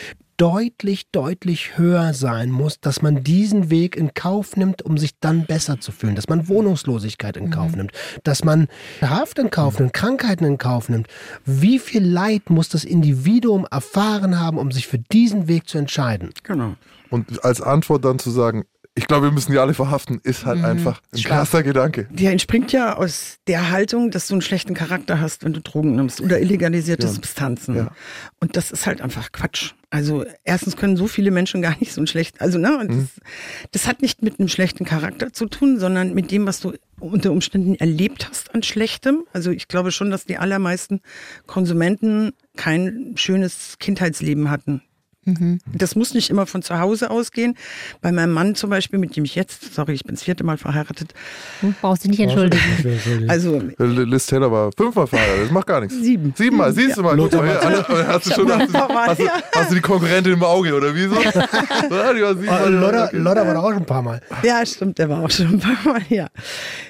deutlich, deutlich höher sein muss, dass man diesen Weg in Kauf nimmt, um sich dann besser zu fühlen, dass man Wohnungslosigkeit in Kauf mhm. nimmt, dass man Haft in Kauf nimmt, Krankheiten in Kauf nimmt. Wie viel Leid muss das Individuum erfahren haben, um sich für diesen Weg zu entscheiden? Genau. Und als Antwort dann zu sagen, ich glaube, wir müssen die alle verhaften, ist halt mhm. einfach ein krasser Gedanke. Der entspringt ja aus der Haltung, dass du einen schlechten Charakter hast, wenn du Drogen nimmst oder illegalisierte ja. Substanzen. Ja. Und das ist halt einfach Quatsch. Also erstens können so viele Menschen (laughs) gar nicht so ein schlecht, also ne, mhm. das, das hat nicht mit einem schlechten Charakter zu tun, sondern mit dem, was du unter Umständen erlebt hast an Schlechtem. Also ich glaube schon, dass die allermeisten Konsumenten kein schönes Kindheitsleben hatten Mhm. Das muss nicht immer von zu Hause ausgehen. Bei meinem Mann zum Beispiel, mit dem ich jetzt, sorry, ich bin das vierte Mal verheiratet. Du brauchst dich nicht entschuldigen. Also, Liz Taylor war fünfmal verheiratet, das macht gar nichts. Sieben. Siebenmal, siehst du mal. Hier, hast, du schon, hast, du, hast du die Konkurrentin im Auge, oder wieso? (laughs) ja, die war siebenmal. Oh, Lodder, Lodder war doch auch schon ein paar Mal. Ja, stimmt, der war auch schon ein paar Mal, ja.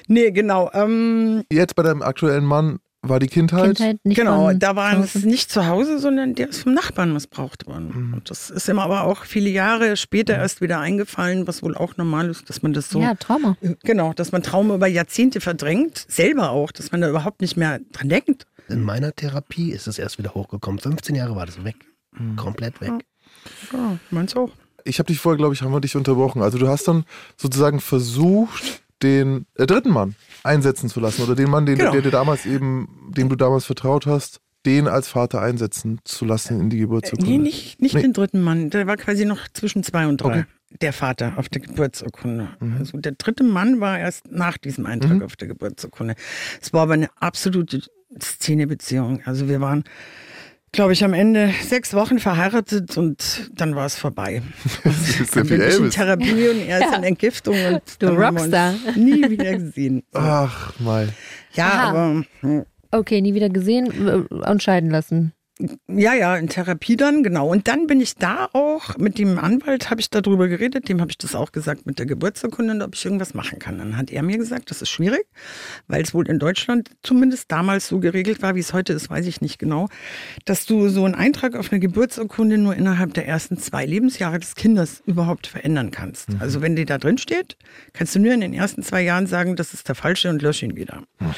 Nee, genau. Ähm, jetzt bei deinem aktuellen Mann war die Kindheit? Kindheit genau, da war es nicht zu Hause, sondern der ist vom Nachbarn missbraucht worden. Mhm. Und das ist ihm aber auch viele Jahre später erst wieder eingefallen, was wohl auch normal ist, dass man das so. Ja, Trauma. Genau, dass man Trauma über Jahrzehnte verdrängt, selber auch, dass man da überhaupt nicht mehr dran denkt. In meiner Therapie ist es erst wieder hochgekommen. 15 Jahre war das weg. Mhm. Komplett weg. Ja, ja meinst auch. Ich habe dich vorher, glaube ich, haben wir dich unterbrochen. Also du hast dann sozusagen versucht, den äh, dritten Mann einsetzen zu lassen oder den Mann, den, genau. der dir damals eben, dem du damals vertraut hast, den als Vater einsetzen zu lassen in die Geburtsurkunde. Nee, nicht, nicht nee. den dritten Mann. Der war quasi noch zwischen zwei und drei. Okay. Der Vater auf der Geburtsurkunde. Mhm. Also der dritte Mann war erst nach diesem Eintrag mhm. auf der Geburtsurkunde. Es war aber eine absolute Szenebeziehung. Also wir waren glaube ich, am Ende sechs Wochen verheiratet und dann war es vorbei. das ist dann bin ich in Therapie und er ist ja. in Entgiftung und du Rockstar. nie wieder gesehen. (laughs) Ach mal. Ja, Aha. aber. Hm. Okay, nie wieder gesehen und scheiden lassen. Ja, ja, in Therapie dann, genau. Und dann bin ich da auch, mit dem Anwalt habe ich darüber geredet, dem habe ich das auch gesagt mit der Geburtsurkunde, ob ich irgendwas machen kann. Dann hat er mir gesagt, das ist schwierig, weil es wohl in Deutschland zumindest damals so geregelt war, wie es heute ist, weiß ich nicht genau, dass du so einen Eintrag auf eine Geburtsurkunde nur innerhalb der ersten zwei Lebensjahre des Kindes überhaupt verändern kannst. Mhm. Also wenn die da drin steht, kannst du nur in den ersten zwei Jahren sagen, das ist der falsche und lösche ihn wieder. Mhm.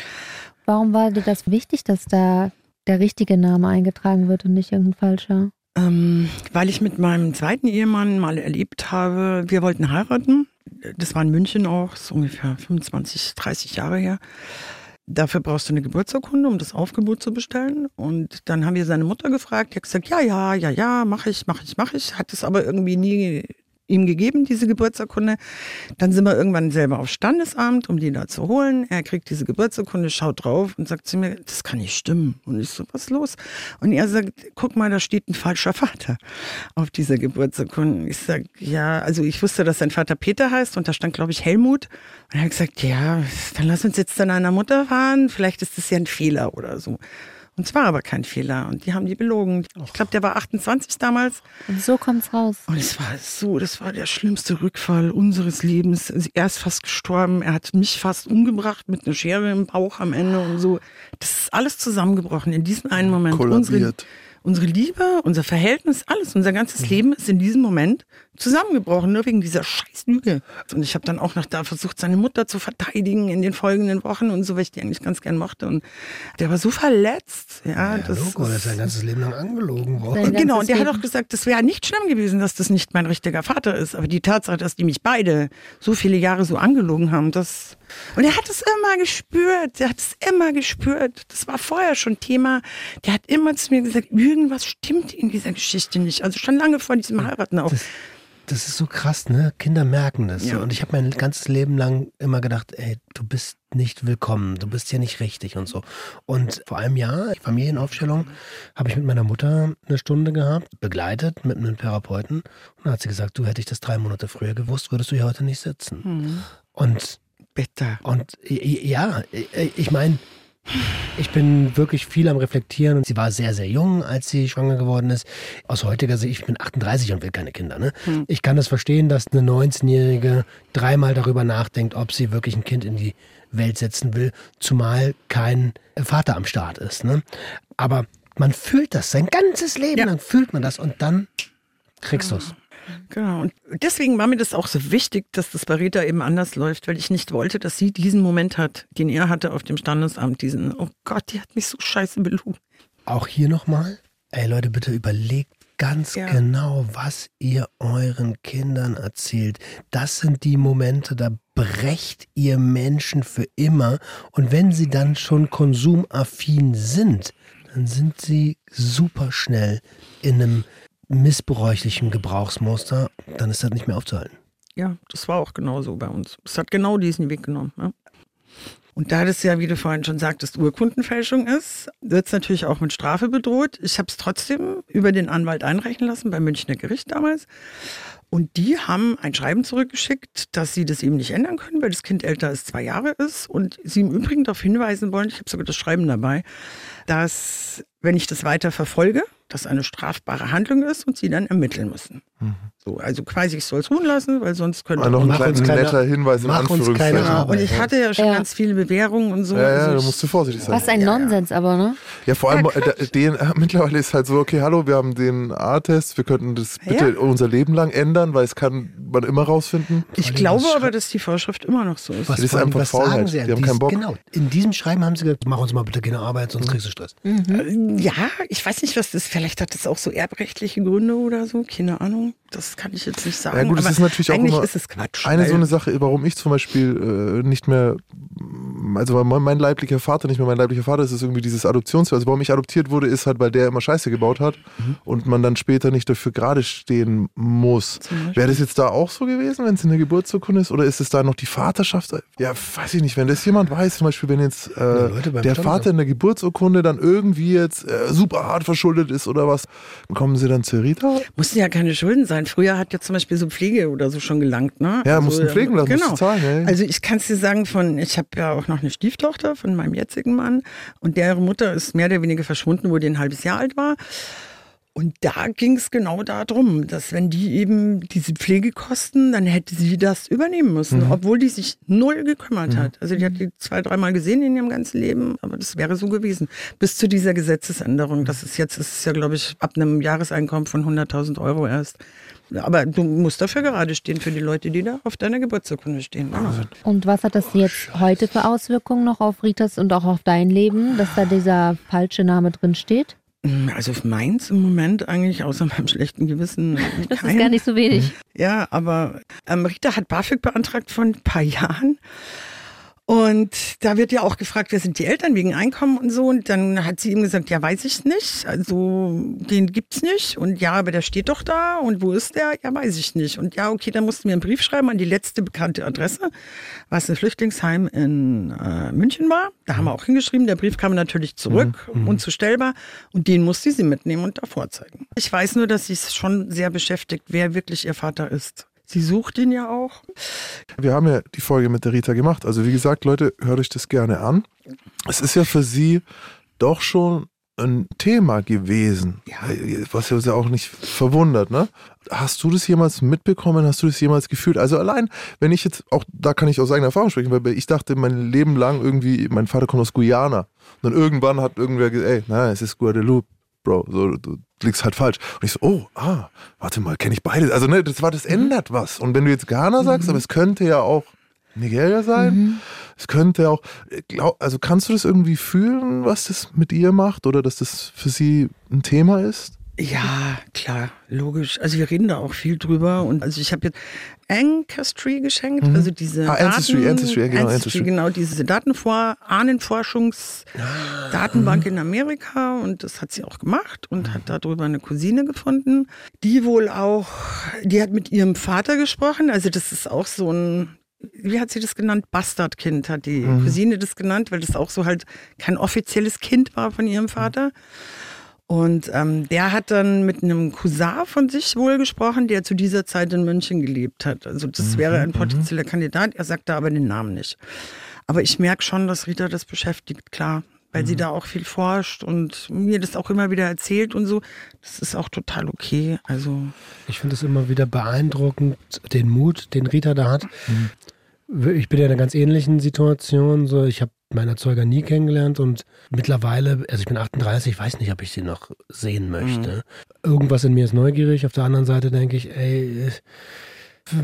Warum war dir das wichtig, dass da der richtige Name eingetragen wird und nicht irgendein falscher? Ähm, weil ich mit meinem zweiten Ehemann mal erlebt habe, wir wollten heiraten. Das war in München auch, ist ungefähr 25, 30 Jahre her. Dafür brauchst du eine Geburtsurkunde, um das Aufgebot zu bestellen. Und dann haben wir seine Mutter gefragt, die hat gesagt, ja, ja, ja, ja, mache ich, mache ich, mache ich. Hat es aber irgendwie nie ihm gegeben, diese Geburtsurkunde. Dann sind wir irgendwann selber aufs Standesamt, um die da zu holen. Er kriegt diese Geburtsurkunde, schaut drauf und sagt zu mir, das kann nicht stimmen. Und ich so, was ist los? Und er sagt, guck mal, da steht ein falscher Vater auf dieser Geburtsurkunde. Ich sag, ja, also ich wusste, dass sein Vater Peter heißt und da stand, glaube ich, Helmut. Und er hat gesagt, ja, dann lass uns jetzt zu deiner Mutter fahren. Vielleicht ist das ja ein Fehler oder so. Und es war aber kein Fehler. Und die haben die belogen. Ich glaube, der war 28 damals. Und so kommt's raus. Und es war so, das war der schlimmste Rückfall unseres Lebens. Er ist fast gestorben. Er hat mich fast umgebracht mit einer Schere im Bauch am Ende und so. Das ist alles zusammengebrochen in diesem einen Moment. Kollabiert. Unsere, unsere Liebe, unser Verhältnis, alles, unser ganzes mhm. Leben ist in diesem Moment zusammengebrochen, nur wegen dieser scheiß Lüge. Und ich habe dann auch noch da versucht, seine Mutter zu verteidigen in den folgenden Wochen und so, weil ich die eigentlich ganz gern mochte. Und der war so verletzt. Ja, ja das Logo, ist sein ganzes Leben lang angelogen worden. Genau, und der Leben. hat auch gesagt, das wäre nicht schlimm gewesen, dass das nicht mein richtiger Vater ist. Aber die Tatsache, dass die mich beide so viele Jahre so angelogen haben, das. Und er hat es immer gespürt. Er hat es immer gespürt. Das war vorher schon Thema. Der hat immer zu mir gesagt, irgendwas stimmt in dieser Geschichte nicht. Also schon lange vor diesem Heiraten auch. Das das ist so krass, ne? Kinder merken das. Ja. Und ich habe mein ganzes Leben lang immer gedacht, ey, du bist nicht willkommen, du bist hier nicht richtig und so. Und vor einem Jahr, Familienaufstellung, habe ich mit meiner Mutter eine Stunde gehabt, begleitet mit einem Therapeuten. Und dann hat sie gesagt, du hätte ich das drei Monate früher gewusst, würdest du hier heute nicht sitzen. Mhm. Und bitte. Und ja, ich meine, ich bin wirklich viel am Reflektieren und sie war sehr, sehr jung, als sie schwanger geworden ist. Aus heutiger Sicht, ich bin 38 und will keine Kinder. Ne? Hm. Ich kann das verstehen, dass eine 19-Jährige dreimal darüber nachdenkt, ob sie wirklich ein Kind in die Welt setzen will, zumal kein Vater am Start ist. Ne? Aber man fühlt das, sein ganzes Leben ja. lang fühlt man das und dann kriegst du es. Genau. Und deswegen war mir das auch so wichtig, dass das bei Rita eben anders läuft, weil ich nicht wollte, dass sie diesen Moment hat, den er hatte auf dem Standesamt, diesen, oh Gott, die hat mich so scheiße belogen. Auch hier nochmal, ey Leute, bitte überlegt ganz ja. genau, was ihr euren Kindern erzählt. Das sind die Momente, da brecht ihr Menschen für immer. Und wenn sie dann schon konsumaffin sind, dann sind sie super schnell in einem missbräuchlichem Gebrauchsmuster, dann ist das nicht mehr aufzuhalten. Ja, das war auch genau so bei uns. Es hat genau diesen Weg genommen. Ja. Und da das ja, wie du vorhin schon sagtest, Urkundenfälschung ist, wird es natürlich auch mit Strafe bedroht. Ich habe es trotzdem über den Anwalt einreichen lassen, beim Münchner Gericht damals. Und die haben ein Schreiben zurückgeschickt, dass sie das eben nicht ändern können, weil das Kind älter als zwei Jahre ist. Und sie im Übrigen darauf hinweisen wollen, ich habe sogar das Schreiben dabei, dass wenn ich das weiter verfolge, das eine strafbare Handlung ist und sie dann ermitteln müssen. Mhm. So, also quasi, ich soll es ruhen lassen, weil sonst könnte... Ah, noch ein kleiner, netter Hinweis in Anführungszeichen. Genau. Und ich hatte ja schon ja. ganz viele Bewährungen und so. Ja, ja, also da musst du vorsichtig sein. Was ein ja, Nonsens aber, ne? Ja, vor allem, äh, den, (laughs) mittlerweile ist halt so, okay, hallo, wir haben den A-Test, wir könnten das bitte unser Leben lang ändern, weil es kann man immer rausfinden. Ich glaube aber, dass die Vorschrift immer noch so ist. Was das ist einfach Faulheit. Die haben keinen Bock. Genau, in diesem Schreiben haben sie gesagt, mach uns mal bitte keine Arbeit, sonst mhm. kriegst du Stress. Mhm. Ja, ich weiß nicht, was das, vielleicht hat das auch so erbrechtliche Gründe oder so, keine Ahnung. Das kann ich jetzt nicht sagen. Ja gut, das ist natürlich auch immer ist es Quatsch. Eine so eine Sache, warum ich zum Beispiel äh, nicht mehr, also mein, mein, leiblicher Vater nicht mehr mein leiblicher Vater ist, ist irgendwie dieses Adoptions, also warum ich adoptiert wurde, ist halt, weil der immer Scheiße gebaut hat mhm. und man dann später nicht dafür gerade stehen muss. Wäre das jetzt da auch so gewesen, wenn es in der Geburtsurkunde ist, oder ist es da noch die Vaterschaft? Ja, weiß ich nicht. Wenn das jemand weiß, zum Beispiel, wenn jetzt äh, ja, Leute, der Vater in der Geburtsurkunde dann irgendwie jetzt äh, super hart verschuldet ist oder was, kommen sie dann zu Rita? Mussten ja keine Schulden sein. Früher hat ja zum Beispiel so Pflege oder so schon gelangt, ne? Ja, also, mussten pflegen lassen, genau. zahlen. Ey. Also ich kann es dir sagen, von ich habe ja auch noch eine Stieftochter von meinem jetzigen Mann und deren Mutter ist mehr oder weniger verschwunden, wo die ein halbes Jahr alt war. Und da ging es genau darum, dass wenn die eben diese Pflegekosten, dann hätte sie das übernehmen müssen, mhm. obwohl die sich null gekümmert mhm. hat. Also die hat die zwei, dreimal gesehen in ihrem ganzen Leben, aber das wäre so gewesen. Bis zu dieser Gesetzesänderung. Das ist jetzt, das ist ja, glaube ich, ab einem Jahreseinkommen von 100.000 Euro erst. Aber du musst dafür gerade stehen für die Leute, die da auf deiner Geburtsurkunde stehen. Genau. Und was hat das jetzt heute für Auswirkungen noch auf Ritas und auch auf dein Leben, dass da dieser falsche Name drin steht? Also meins im Moment eigentlich, außer (laughs) meinem schlechten Gewissen. Das kein. ist gar nicht so wenig. Ja, aber ähm, Rita hat BAföG beantragt vor ein paar Jahren. Und da wird ja auch gefragt, wer sind die Eltern wegen Einkommen und so. Und dann hat sie ihm gesagt, ja, weiß ich nicht. Also den gibt's nicht. Und ja, aber der steht doch da. Und wo ist der? Ja, weiß ich nicht. Und ja, okay, dann mussten wir einen Brief schreiben an die letzte bekannte Adresse, was ein Flüchtlingsheim in äh, München war. Da haben wir auch hingeschrieben. Der Brief kam natürlich zurück, mhm. unzustellbar. Und den musste sie mitnehmen und da vorzeigen. Ich weiß nur, dass sie es schon sehr beschäftigt, wer wirklich ihr Vater ist. Sie sucht ihn ja auch. Wir haben ja die Folge mit der Rita gemacht. Also wie gesagt, Leute, hört euch das gerne an. Es ist ja für sie doch schon ein Thema gewesen, ja. was ja auch nicht verwundert, ne? Hast du das jemals mitbekommen? Hast du das jemals gefühlt? Also allein, wenn ich jetzt, auch da kann ich aus eigener Erfahrung sprechen, weil ich dachte mein Leben lang irgendwie, mein Vater kommt aus Guyana. Und dann irgendwann hat irgendwer gesagt, ey, nein, es ist Guadeloupe. Bro, so, du liegst halt falsch. Und ich so, oh, ah, warte mal, kenne ich beide. Also, ne, das war, das ändert was. Und wenn du jetzt Ghana sagst, mhm. aber es könnte ja auch Nigeria sein, mhm. es könnte auch, glaub, also kannst du das irgendwie fühlen, was das mit ihr macht oder dass das für sie ein Thema ist? Ja, klar, logisch. Also wir reden da auch viel drüber und also ich habe jetzt Ancestry geschenkt, mhm. also diese ah, Ancestry, Daten, Ancestry, genau, Ancestry, genau, diese Datenvor Ahnenforschungsdatenbank mhm. in Amerika und das hat sie auch gemacht und mhm. hat darüber eine Cousine gefunden, die wohl auch, die hat mit ihrem Vater gesprochen, also das ist auch so ein wie hat sie das genannt? Bastardkind hat die mhm. Cousine das genannt, weil das auch so halt kein offizielles Kind war von ihrem Vater. Mhm. Und ähm, der hat dann mit einem Cousin von sich wohl gesprochen, der zu dieser Zeit in München gelebt hat. Also das mhm, wäre ein mhm. potenzieller Kandidat. Er sagte aber den Namen nicht. Aber ich merke schon, dass Rita das beschäftigt, klar. Weil mhm. sie da auch viel forscht und mir das auch immer wieder erzählt und so. Das ist auch total okay. Also ich finde es immer wieder beeindruckend, den Mut, den Rita da hat. Ich bin ja in einer ganz ähnlichen Situation. So, ich habe meinen Erzeuger nie kennengelernt und mittlerweile, also ich bin 38, ich weiß nicht, ob ich sie noch sehen möchte. Mhm. Irgendwas in mir ist neugierig. Auf der anderen Seite denke ich, ey,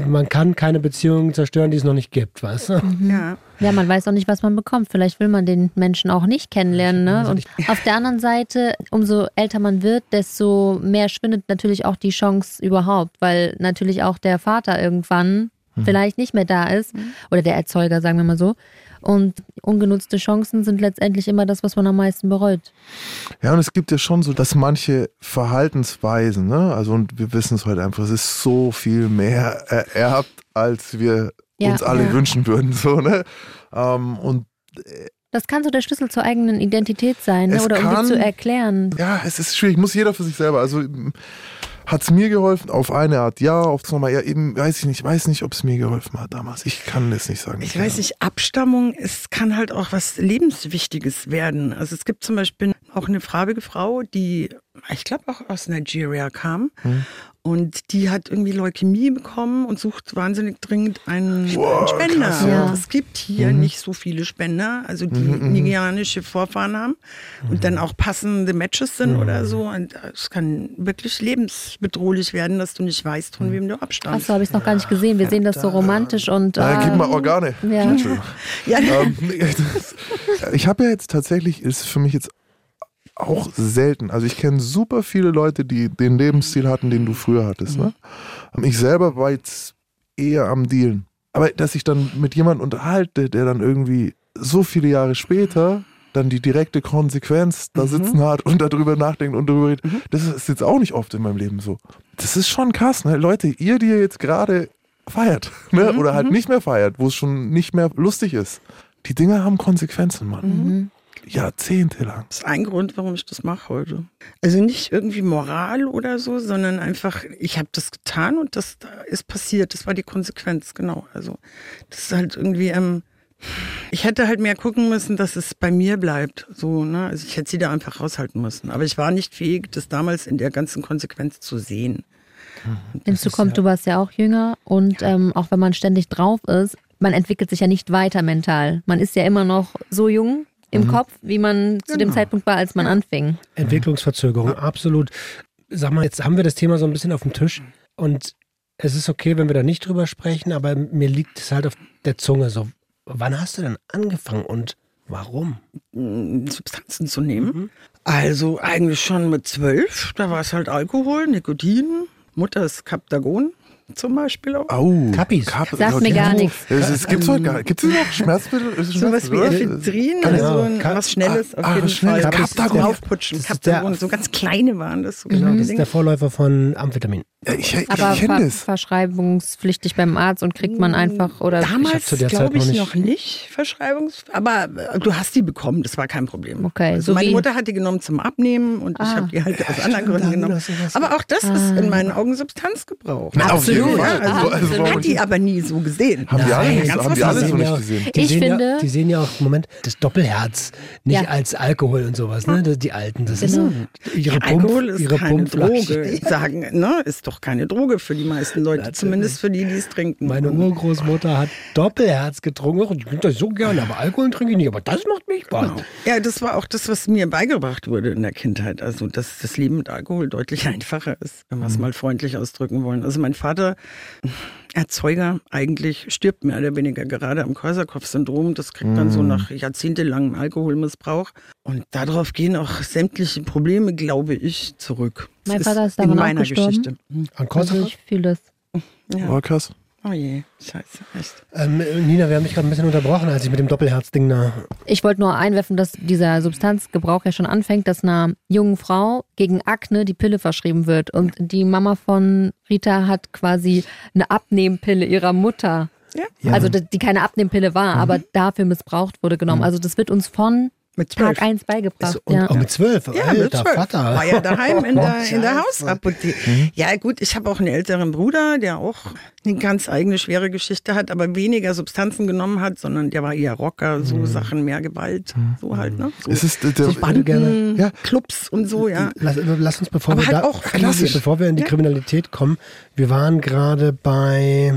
man kann keine Beziehung zerstören, die es noch nicht gibt, weißt du? Mhm. Ja. ja, man weiß auch nicht, was man bekommt. Vielleicht will man den Menschen auch nicht kennenlernen. Ne? Und auf der anderen Seite, umso älter man wird, desto mehr schwindet natürlich auch die Chance überhaupt, weil natürlich auch der Vater irgendwann mhm. vielleicht nicht mehr da ist mhm. oder der Erzeuger, sagen wir mal so. Und ungenutzte Chancen sind letztendlich immer das, was man am meisten bereut. Ja, und es gibt ja schon so, dass manche Verhaltensweisen, ne, also und wir wissen es heute einfach, es ist so viel mehr ererbt, als wir ja, uns alle ja. wünschen würden, so, ne? Ähm, und Das kann so der Schlüssel zur eigenen Identität sein, ne? Oder um kann- die zu erklären. Ja, es ist schwierig, muss jeder für sich selber. Also hat es mir geholfen? Auf eine Art ja, auf das nochmal ja, eben weiß ich nicht, weiß nicht, ob es mir geholfen hat damals. Ich kann das nicht sagen. Ich weiß nicht, Abstammung, es kann halt auch was Lebenswichtiges werden. Also es gibt zum Beispiel auch eine farbige Frau, die, ich glaube auch aus Nigeria kam. Hm. Und die hat irgendwie Leukämie bekommen und sucht wahnsinnig dringend einen, einen Spender. krass, ja. Und es gibt hier Mhm. nicht so viele Spender, also die nigerianische Vorfahren haben und dann auch passende Matches sind oder so. Und es kann wirklich lebensbedrohlich werden, dass du nicht weißt, von wem du abstammst. Achso, habe ich es noch gar nicht gesehen. Wir sehen das so romantisch und. Äh, gib mal Organe. Ja. Ja, ähm, (laughs) ich habe ja jetzt tatsächlich, ist für mich jetzt auch selten. Also ich kenne super viele Leute, die den Lebensstil hatten, den du früher hattest. Ne? Ähm, Ich selber war jetzt eher am Dealen. Aber dass ich dann mit jemandem unterhalte, der dann irgendwie so viele Jahre später dann die direkte Konsequenz da sitzen hat und darüber nachdenkt und darüber redet, das ist jetzt auch nicht oft in meinem Leben so. Das ist schon krass, ne? Leute, ihr, die ihr jetzt gerade feiert, (laughs) ne? oder halt nicht mehr feiert, wo es schon nicht mehr lustig ist, die Dinge haben Konsequenzen, Mann. Mhm. Jahrzehntelang. Das ist ein Grund, warum ich das mache heute. Also nicht irgendwie Moral oder so, sondern einfach, ich habe das getan und das ist passiert. Das war die Konsequenz, genau. Also das ist halt irgendwie, ähm, ich hätte halt mehr gucken müssen, dass es bei mir bleibt. So, ne? Also ich hätte sie da einfach raushalten müssen. Aber ich war nicht fähig, das damals in der ganzen Konsequenz zu sehen. Hinzu kommt, du warst ja auch jünger und ähm, auch wenn man ständig drauf ist, man entwickelt sich ja nicht weiter mental. Man ist ja immer noch so jung im Kopf, wie man zu dem Zeitpunkt war, als man anfing. Entwicklungsverzögerung, absolut. Sag mal, jetzt haben wir das Thema so ein bisschen auf dem Tisch und es ist okay, wenn wir da nicht drüber sprechen, aber mir liegt es halt auf der Zunge so. Wann hast du denn angefangen und warum? mm, Substanzen zu nehmen. Also eigentlich schon mit zwölf, da war es halt Alkohol, Nikotin, Mutter ist Captagon zum Beispiel auch. Au. Kappis. Kap Sagt mir gar nichts. Es, gibt heute gar Gibt es noch Schmerzmittel? Ist es Sowas wie? Ephedrin, also ein, Ka- was Schnelles Ah, auf ah, jeden schnell. Fall. Captagon. Aufputschen, Captagon, so ganz kleine waren das. So genau Das ist der Vorläufer von Amphetamin. Ja, ich ich Aber kenne ver das. verschreibungspflichtig beim Arzt und kriegt man einfach oder Ich Damals zu der Zeit glaube ich noch noch nicht- Verschreibungs... Aber äh, du hast die bekommen, das war kein Problem. Okay, also so meine wie- Mutter hat die genommen zum Abnehmen und ich Ah. habe die halt aus anderen Gründen genommen. Aber auch das ist in meinen Augen Substanzgebrauch. Na, Absolut. Ja, also, Also, also, Absolut. hat die aber nie so gesehen. haben die alle, nicht, haben die alle so nicht ja, gesehen. Die Ich sehen finde- ja, die sehen ja auch, Moment, das Doppelherz, nicht Ja. als Alkohol und sowas, ne? Die Alten, das Genau. ist ihre Pump, Alkohol ist ihre keine. Droge. Sagen, ne, ist doch keine Droge für die meisten Leute, zumindest für die, die es trinken. Meine Und- Urgroßmutter hat Doppelherz getrunken. Ich trinke das so gerne, aber Alkohol trinke ich nicht. Aber das macht mich wach. Genau. Ja, das war auch das, was mir beigebracht wurde in der Kindheit. Also, dass das Leben mit Alkohol deutlich (laughs) einfacher ist, wenn wir es mal freundlich ausdrücken wollen. Also, mein Vater, Erzeuger, eigentlich stirbt mehr oder weniger gerade am Korsakow-Syndrom. Das kriegt man so nach jahrzehntelangem Alkoholmissbrauch. Und darauf gehen auch sämtliche Probleme, glaube ich, zurück. Das Mein Vater ist in daran auch meiner gestorben. Geschichte. An Also Kosovo? ich fühle das. Ja. Oh, krass. Oh je, scheiße, echt. Ähm, Nina, wir haben dich gerade ein bisschen unterbrochen, als ich mit dem Doppelherz-Ding da. Ich wollte nur einwerfen, dass dieser Substanzgebrauch ja schon anfängt, dass einer jungen Frau gegen Akne die Pille verschrieben wird. Und die Mama von Rita hat quasi eine Abnehmpille ihrer Mutter. Ja. Also die die keine Abnehmpille war, aber dafür missbraucht wurde genommen. Also das wird uns von Mit zwölf. Tag 1 beigebracht. Und ja. auch mit zwölf. Ja, Alter, mit zwölf. Vater. War ja daheim in (laughs) der, in der. Hausapotheke. Mhm. Ja, gut, ich habe auch einen älteren Bruder, der auch eine ganz eigene schwere Geschichte hat, aber weniger Substanzen genommen hat, sondern der war eher Rocker, so Mhm. Sachen, mehr Gewalt, so halt, ne? So, Es ist, äh, der, so Banden, gerne- Ja. Clubs und so, ja. Lass, lass uns, bevor Aber wir, halt da, auch klassisch. bevor wir in die Ja. Kriminalität kommen, wir waren gerade bei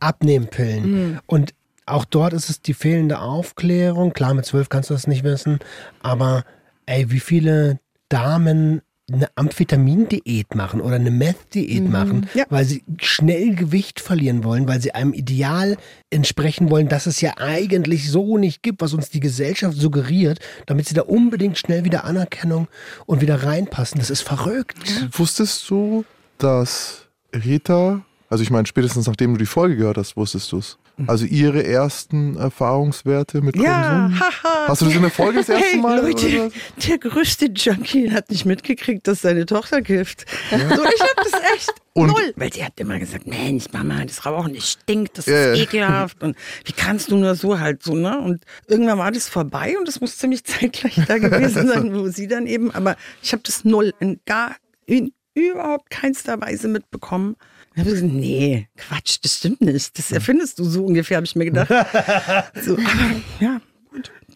Abnehmpillen. Mhm. Und auch dort ist es die fehlende Aufklärung. Klar, mit zwölf kannst du das nicht wissen. Aber ey, wie viele Damen eine Amphetamindiät machen oder eine Meth-Diät machen, Ja. weil sie schnell Gewicht verlieren wollen, weil sie einem Ideal entsprechen wollen, das es ja eigentlich so nicht gibt, was uns die Gesellschaft suggeriert, damit sie da unbedingt schnell wieder Anerkennung und wieder reinpassen. Das ist verrückt. Wusstest du, dass Rita, also ich meine, spätestens nachdem du die Folge gehört hast, wusstest du es, Also ihre ersten Erfahrungswerte mit Ja, Konsum? haha. Hast du das in der Folge das erste hey, Mal? Leute, der größte Junkie hat nicht mitgekriegt, dass seine Tochter kifft. So, ich hab das echt (laughs) Und- null. Weil sie hat immer gesagt, Mensch, Mama, das Rauchen, das stinkt, das Ja, ist ja. ekelhaft. Und wie kannst du nur so halt so, ne? Und irgendwann war das vorbei und das muss ziemlich (laughs) zeitgleich da gewesen sein, wo sie dann eben, aber ich habe das null in gar, in überhaupt keinster Weise mitbekommen. Ich habe gesagt, nee, Quatsch, das stimmt nicht. Das erfindest du so ungefähr, habe ich mir gedacht. (laughs) So, aber ja,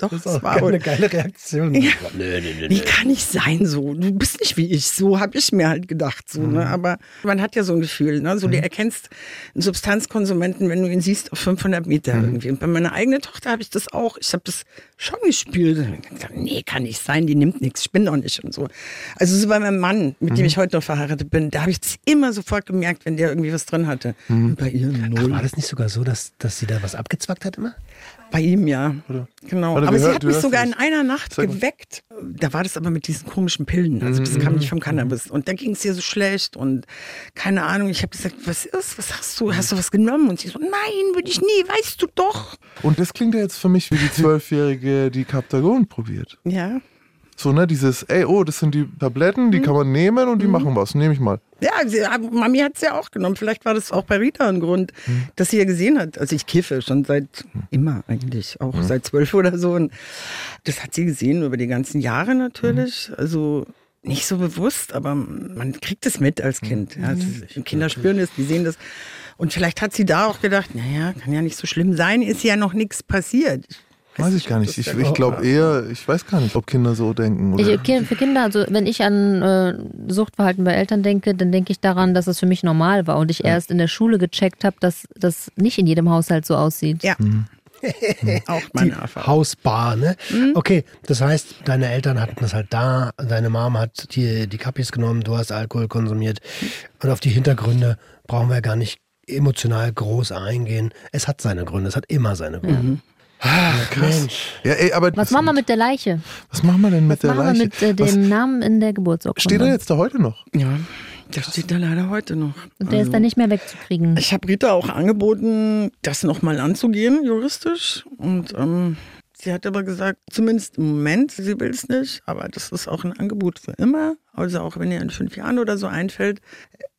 doch, Das auch war eine geile Reaktion. Ja. Nö, nö, nö, Wie kann ich sein so? Du bist nicht wie ich. So habe ich mir halt gedacht. So, Mhm. ne? Aber man hat ja so ein Gefühl. Ne? So, du erkennst einen Substanzkonsumenten, wenn du ihn siehst, auf 500 Meter Mhm. irgendwie. Und bei meiner eigenen Tochter habe ich das auch. Ich habe das schon hab gedacht, nee, kann nicht sein. Die nimmt nichts. Ich bin doch nicht und so. Also so bei meinem Mann, mit Mhm. dem ich heute noch verheiratet bin, da habe ich es immer sofort gemerkt, wenn der irgendwie was drin hatte. Und bei ihr Mhm. Ach, null. war das nicht sogar so, dass, dass sie da was abgezwackt hat immer? Bei ihm ja. Genau. Warte, aber sie hör- hat mich sogar in nicht. einer Nacht geweckt. Da war das aber mit diesen komischen Pillen. Also das kam nicht vom Cannabis. Und da ging es ihr so schlecht und keine Ahnung. Ich habe gesagt, was ist? Was hast du? Hast du was genommen? Und sie so, nein, würde ich nie. Weißt du doch. Und das klingt ja jetzt für mich wie die (laughs) Zwölfjährige, die Captagon probiert. Ja. So, ne, dieses, ey, oh, das sind die Tabletten, die kann man nehmen und die machen was. Nehme ich mal. Ja, sie, Mami hat es ja auch genommen. Vielleicht war das auch bei Rita ein Grund, dass sie ja gesehen hat. Also ich kiffe schon seit immer eigentlich, auch seit zwölf oder so. Und das hat sie gesehen über die ganzen Jahre natürlich. Also nicht so bewusst, aber man kriegt es mit als Kind. Ja, das, Kinder spüren das, die sehen das. Und vielleicht hat sie da auch gedacht, naja, kann ja nicht so schlimm sein, ist ja noch nichts passiert. Weiß ich gar nicht. Ich, ich glaube eher, ich weiß gar nicht, ob Kinder so denken. Oder? Ich, für Kinder, also wenn ich an äh, Suchtverhalten bei Eltern denke, dann denke ich daran, dass es für mich normal war und ich erst in der Schule gecheckt habe, dass das nicht in jedem Haushalt so aussieht. Ja, (laughs) auch meine Die Erfahrung. Hausbar, ne? Okay, das heißt, deine Eltern hatten das halt da, deine Mom hat die, die Kappis genommen, du hast Alkohol konsumiert. Und auf die Hintergründe brauchen wir gar nicht emotional groß eingehen. Es hat seine Gründe, es hat immer seine Gründe. Ach, Mensch. Ja, ey, aber Was machen wir mit der Leiche? was machen wir denn mit Was der machen wir Leiche? mit äh, was, dem Namen in der Geburtsurkunde? steht er jetzt da heute noch? Ja, der steht da leider heute noch. Und der ist dann nicht mehr wegzukriegen. Ich habe Rita auch angeboten, das nochmal anzugehen, juristisch. Und ähm, sie hat aber gesagt, zumindest im Moment, sie will es nicht, aber das ist auch ein Angebot für immer. Also auch wenn ihr in fünf Jahren oder so einfällt,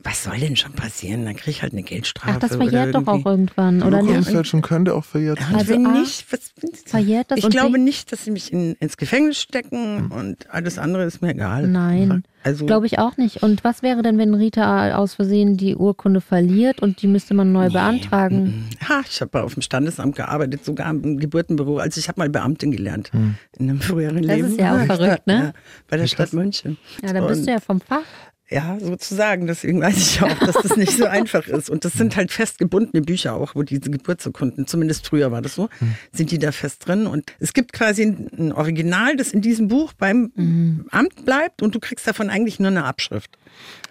was soll denn schon passieren? Dann kriege ich halt eine Geldstrafe. Ach, das oder verjährt doch auch irgendwann, oder nicht? Urkundenfälschung könnte auch verjährt werden. Also wenn A, nicht, was, Verjährt das ich und glaube nicht, dass sie mich in, ins Gefängnis stecken und alles andere ist mir egal. Nein, Also glaube ich auch nicht. Und was wäre denn, wenn Rita aus Versehen die Urkunde verliert und die müsste man neu beantragen? Ha, ich habe auf dem Standesamt gearbeitet, sogar im Geburtenbüro. Also ich habe mal Beamtin gelernt Hm. in einem früheren Das Leben. ist ja auch verrückt, ne? Ja, bei der Stadt München. Ja, dann bist du ja vom Fach. Ja, sozusagen. Deswegen weiß ich auch, dass das nicht so einfach ist. Und das sind halt fest gebundene Bücher auch, wo diese Geburtsurkunden, zumindest früher war das so, sind die da fest drin. Und es gibt quasi ein, Original, das in diesem Buch beim Amt bleibt und du kriegst davon eigentlich nur eine Abschrift.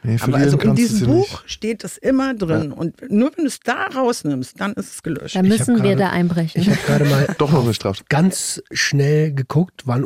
Nee, Aber also in diesem Buch nicht. steht das immer drin. Und nur wenn du es da rausnimmst, dann ist es gelöscht. Da müssen wir da einbrechen. Ich habe gerade mal (laughs) Doch noch eine Straftat. ganz schnell geguckt, wann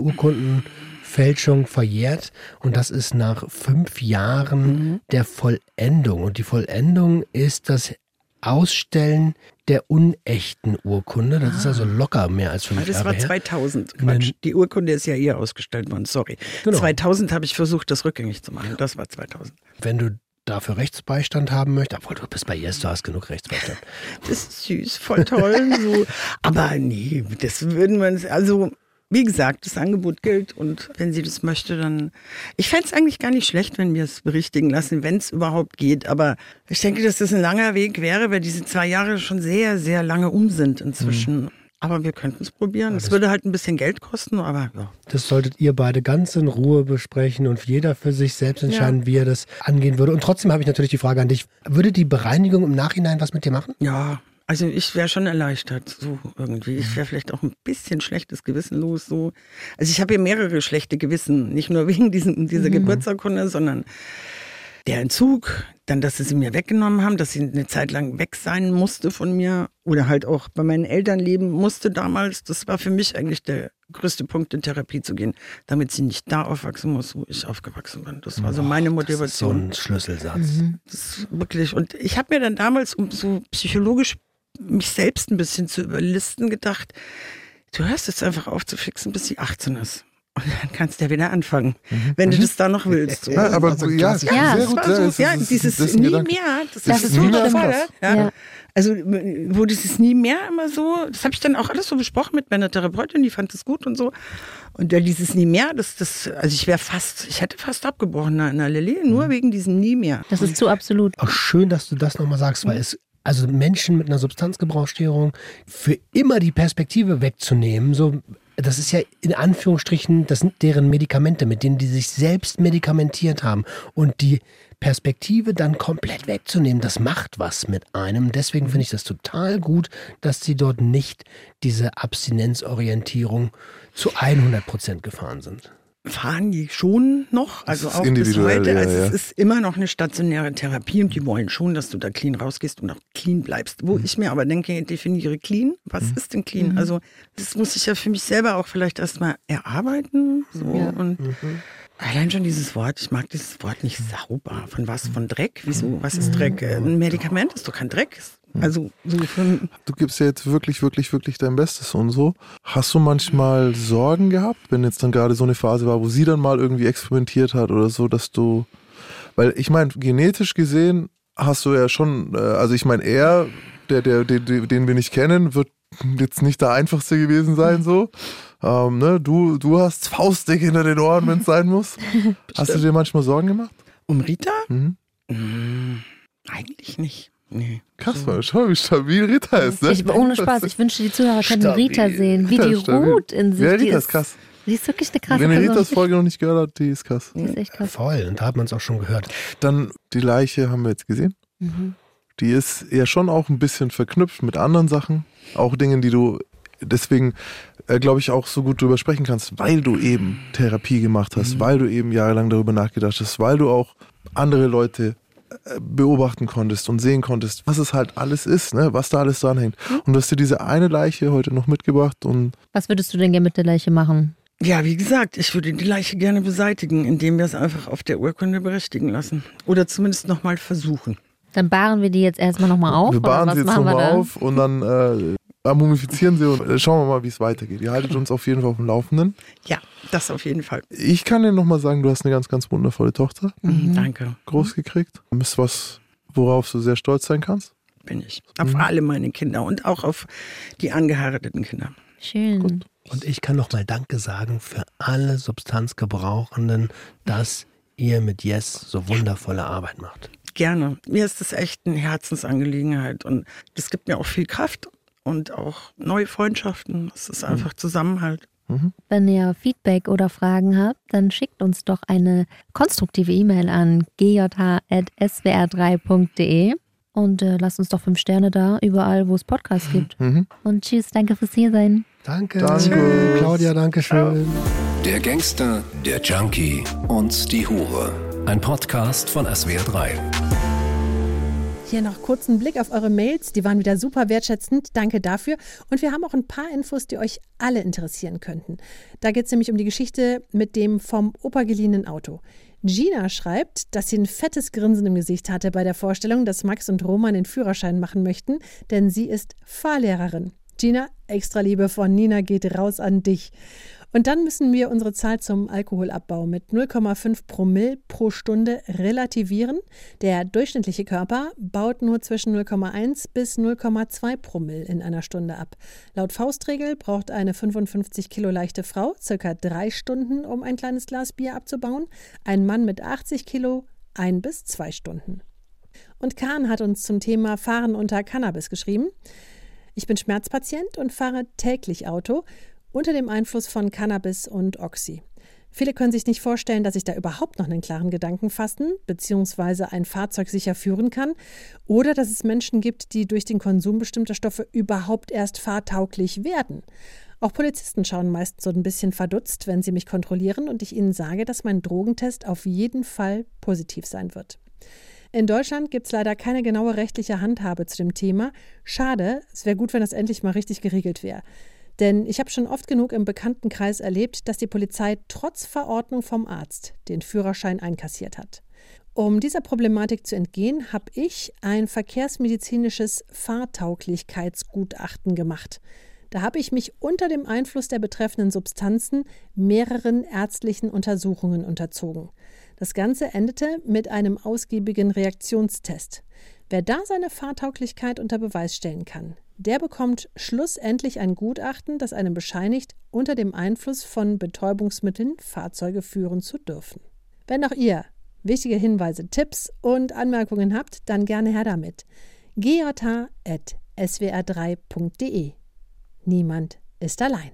Urkundenfälschung verjährt. Und das ist nach fünf Jahren der Vollendung. Und die Vollendung ist das Ausstellen der unechten Urkunde. Das ist also locker mehr als fünf Ah, das Jahre war her. 2000. Quatsch. Die Urkunde ist ja hier ausgestellt worden, sorry. Genau. 2000 habe ich versucht, das rückgängig zu machen. Das war 2000. Wenn du dafür Rechtsbeistand haben möchtest, obwohl du bist bei Yes, du hast genug Rechtsbeistand. Das ist süß, voll toll. so. (laughs) Aber nee, das würden wir uns, also wie gesagt, das Angebot gilt und wenn sie das möchte, dann. Ich fände es eigentlich gar nicht schlecht, wenn wir es berichtigen lassen, wenn es überhaupt geht. Aber ich denke, dass das ein langer Weg wäre, weil diese zwei Jahre schon sehr, sehr lange um sind inzwischen. Aber wir könnten es probieren. Es würde halt ein bisschen Geld kosten, aber ja. Das solltet ihr beide ganz in Ruhe besprechen und jeder für sich selbst entscheiden, wie er das angehen würde. Und trotzdem habe ich natürlich die Frage an dich. Würde die Bereinigung im Nachhinein was mit dir machen? Ja, also ich wäre schon erleichtert, so irgendwie. Ich wäre vielleicht auch ein bisschen schlechtes Gewissen los, so. Also ich habe hier mehrere schlechte Gewissen, nicht nur (laughs) wegen diesen, dieser Geburtsurkunde, sondern der Entzug, dann, dass sie sie mir weggenommen haben, dass sie eine Zeit lang weg sein musste von mir oder halt auch bei meinen Eltern leben musste damals. Das war für mich eigentlich der größte Punkt, in Therapie zu gehen, damit sie nicht da aufwachsen muss, wo ich aufgewachsen bin. Das war so meine Das ist so Motivation. ein Schlüsselsatz. Das ist wirklich. Und ich habe mir dann damals, um so psychologisch mich selbst ein bisschen zu überlisten, gedacht, du hörst jetzt einfach auf zu fixen, bis sie 18 ist. Und dann kannst du ja wieder anfangen, mhm. wenn du mhm. das da noch willst. So. Ja, aber also, ja, ja, sehr gut. So, ja, dieses das nie Gedanke. mehr, das, das ist, ist mehr voll, ja. ja. Also, wo dieses nie mehr immer so, das habe ich dann auch alles so besprochen mit meiner Therapeutin, die fand das gut und so. Und ja, dieses nie mehr, das, das, also ich wäre fast, ich hätte fast abgebrochen in der Lilly, nur mhm. wegen diesem nie mehr. Das ist zu absolut. Auch schön, dass du das nochmal sagst, weil es also Menschen mit einer Substanzgebrauchsstörung für immer die Perspektive wegzunehmen, so das ist ja in Anführungsstrichen, das sind deren Medikamente, mit denen die sich selbst medikamentiert haben. Und die Perspektive dann komplett wegzunehmen, das macht was mit einem. Deswegen finde ich das total gut, dass sie dort nicht diese Abstinenzorientierung zu 100 Prozent gefahren sind fahren die schon noch, also auch bis heute. Ja, also ja. es ist immer noch eine stationäre Therapie und die wollen schon, dass du da clean rausgehst und auch clean bleibst. Wo mhm. ich mir aber denke, definiere clean. Was mhm. ist denn clean? Mhm. Also das muss ich ja für mich selber auch vielleicht erstmal erarbeiten. So ja. und mhm. Allein schon dieses Wort, ich mag dieses Wort nicht sauber. Von was? Von Dreck? Wieso? Was ist Dreck? Ein Medikament ist doch kein Dreck. Also so Du gibst ja jetzt wirklich, wirklich, wirklich dein Bestes und so. Hast du manchmal Sorgen gehabt, wenn jetzt dann gerade so eine Phase war, wo sie dann mal irgendwie experimentiert hat oder so, dass du. Weil ich meine, genetisch gesehen hast du ja schon, äh, also ich meine, er, der, der, der, den wir nicht kennen, wird jetzt nicht der einfachste gewesen sein, so. Ähm, ne? du, du hast Faustdick hinter den Ohren, wenn es sein muss. (laughs) Hast du dir manchmal Sorgen gemacht? Um Rita? Mhm. Mmh, eigentlich nicht. Nee. Krass, so. schau, wie stabil Rita ist, ne? Ich, ohne Spaß, ich wünschte, die Zuhörer könnten Rita sehen, wie die ruht in sich. Ja, Rita ist krass. Die ist wirklich eine krasse Wenn ihr Ritas Folge noch nicht gehört habt, die ist krass. Die ist echt krass. Voll, und da hat man es auch schon gehört. Dann die Leiche haben wir jetzt gesehen. Mhm. Die ist ja schon auch ein bisschen verknüpft mit anderen Sachen. Auch Dingen, die du deswegen, äh, glaube ich, auch so gut drüber sprechen kannst, weil du eben Therapie gemacht hast, mhm. weil du eben jahrelang darüber nachgedacht hast, weil du auch andere Leute beobachten konntest und sehen konntest, was es halt alles ist, ne? was da alles dranhängt. Mhm. Und du hast dir diese eine Leiche heute noch mitgebracht und. Was würdest du denn gerne mit der Leiche machen? Ja, wie gesagt, ich würde die Leiche gerne beseitigen, indem wir es einfach auf der Urkunde berichtigen lassen. Oder zumindest nochmal versuchen. Dann bahren wir die jetzt erstmal nochmal auf. Wir bahren sie jetzt nochmal auf und dann äh, mumifizieren sie und äh, schauen wir mal, wie es weitergeht. Ihr haltet uns auf jeden Fall auf dem Laufenden. Ja, das auf jeden Fall. Ich kann dir nochmal sagen, du hast eine ganz, ganz wundervolle Tochter. Mhm. Danke. Groß gekriegt. Ist was, worauf du sehr stolz sein kannst? Bin ich. Auf mhm. alle meine Kinder und auch auf die angeheirateten Kinder. Schön. Gut. Und ich kann nochmal Danke sagen für alle Substanzgebrauchenden, dass ihr mit Yes so wundervolle Arbeit macht. Gerne. Mir ist das echt eine Herzensangelegenheit und das gibt mir auch viel Kraft und auch neue Freundschaften. Es ist einfach mhm. Zusammenhalt. Mhm. Wenn ihr Feedback oder Fragen habt, dann schickt uns doch eine konstruktive E-Mail an gj.swr3.de und äh, lasst uns doch fünf Sterne da, überall, wo es Podcasts gibt. (laughs) Mhm. Und tschüss, danke fürs hier sein. Danke. Danke. Claudia, danke schön. Der Gangster, der Junkie und die Hure. Ein Podcast von SWR3. Hier noch kurz einen Blick auf eure Mails. Die waren wieder super wertschätzend. Danke dafür. Und wir haben auch ein paar Infos, die euch alle interessieren könnten. Da geht es nämlich um die Geschichte mit dem vom Opa geliehenen Auto. Gina schreibt, dass sie ein fettes Grinsen im Gesicht hatte bei der Vorstellung, dass Max und Roman den Führerschein machen möchten, denn sie ist Fahrlehrerin. Gina, extra Liebe von Nina geht raus an dich. Und dann müssen wir unsere Zahl zum Alkoholabbau mit 0,5 Promille pro Stunde relativieren. Der durchschnittliche Körper baut nur zwischen 0,1 bis 0,2 Promille in einer Stunde ab. Laut Faustregel braucht eine 55 Kilo leichte Frau circa drei Stunden, um ein kleines Glas Bier abzubauen. Ein Mann mit 80 Kilo ein bis zwei Stunden. Und Kahn hat uns zum Thema Fahren unter Cannabis geschrieben. Ich bin Schmerzpatient und fahre täglich Auto unter dem Einfluss von Cannabis und Oxy. Viele können sich nicht vorstellen, dass ich da überhaupt noch einen klaren Gedanken fassen bzw. ein Fahrzeug sicher führen kann oder dass es Menschen gibt, die durch den Konsum bestimmter Stoffe überhaupt erst fahrtauglich werden. Auch Polizisten schauen meist so ein bisschen verdutzt, wenn sie mich kontrollieren und ich ihnen sage, dass mein Drogentest auf jeden Fall positiv sein wird. In Deutschland gibt es leider keine genaue rechtliche Handhabe zu dem Thema. Schade, es wäre gut, wenn das endlich mal richtig geregelt wäre. Denn ich habe schon oft genug im Bekanntenkreis erlebt, dass die Polizei trotz Verordnung vom Arzt den Führerschein einkassiert hat. Um dieser Problematik zu entgehen, habe ich ein verkehrsmedizinisches Fahrtauglichkeitsgutachten gemacht. Da habe ich mich unter dem Einfluss der betreffenden Substanzen mehreren ärztlichen Untersuchungen unterzogen. Das Ganze endete mit einem ausgiebigen Reaktionstest. Wer da seine Fahrtauglichkeit unter Beweis stellen kann, der bekommt schlussendlich ein Gutachten, das einem bescheinigt, unter dem Einfluss von Betäubungsmitteln Fahrzeuge führen zu dürfen. Wenn auch ihr wichtige Hinweise, Tipps und Anmerkungen habt, dann gerne her damit. gj.swr3.de Niemand ist allein.